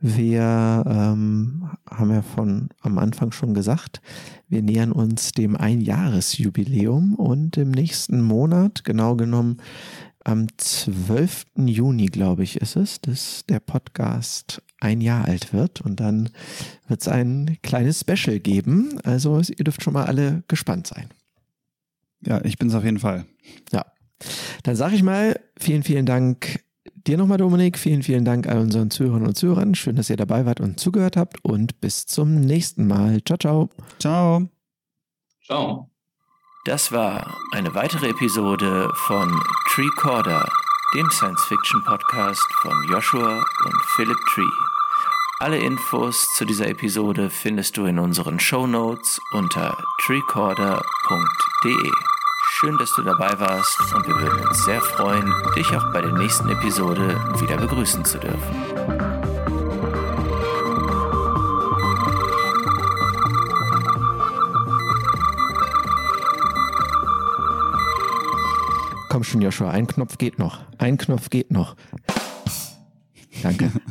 Wir ähm, haben ja von am Anfang schon gesagt, wir nähern uns dem Einjahresjubiläum und im nächsten Monat, genau genommen am 12. Juni, glaube ich, ist es, dass der Podcast ein Jahr alt wird und dann wird es ein kleines Special geben. Also ihr dürft schon mal alle gespannt sein. Ja, ich bin's auf jeden Fall. Ja. Dann sage ich mal, vielen, vielen Dank dir nochmal, Dominik. Vielen, vielen Dank all unseren Zuhörern und Zuhörern. Schön, dass ihr dabei wart und zugehört habt. Und bis zum nächsten Mal. Ciao, ciao. Ciao. Ciao. Das war eine weitere Episode von Treecorder, dem Science-Fiction-Podcast von Joshua und Philip Tree. Alle Infos zu dieser Episode findest du in unseren Show Notes unter treecorder.de. Schön, dass du dabei warst und wir würden uns sehr freuen, dich auch bei der nächsten Episode wieder begrüßen zu dürfen. Komm schon, Joshua. Ein Knopf geht noch. Ein Knopf geht noch. Danke.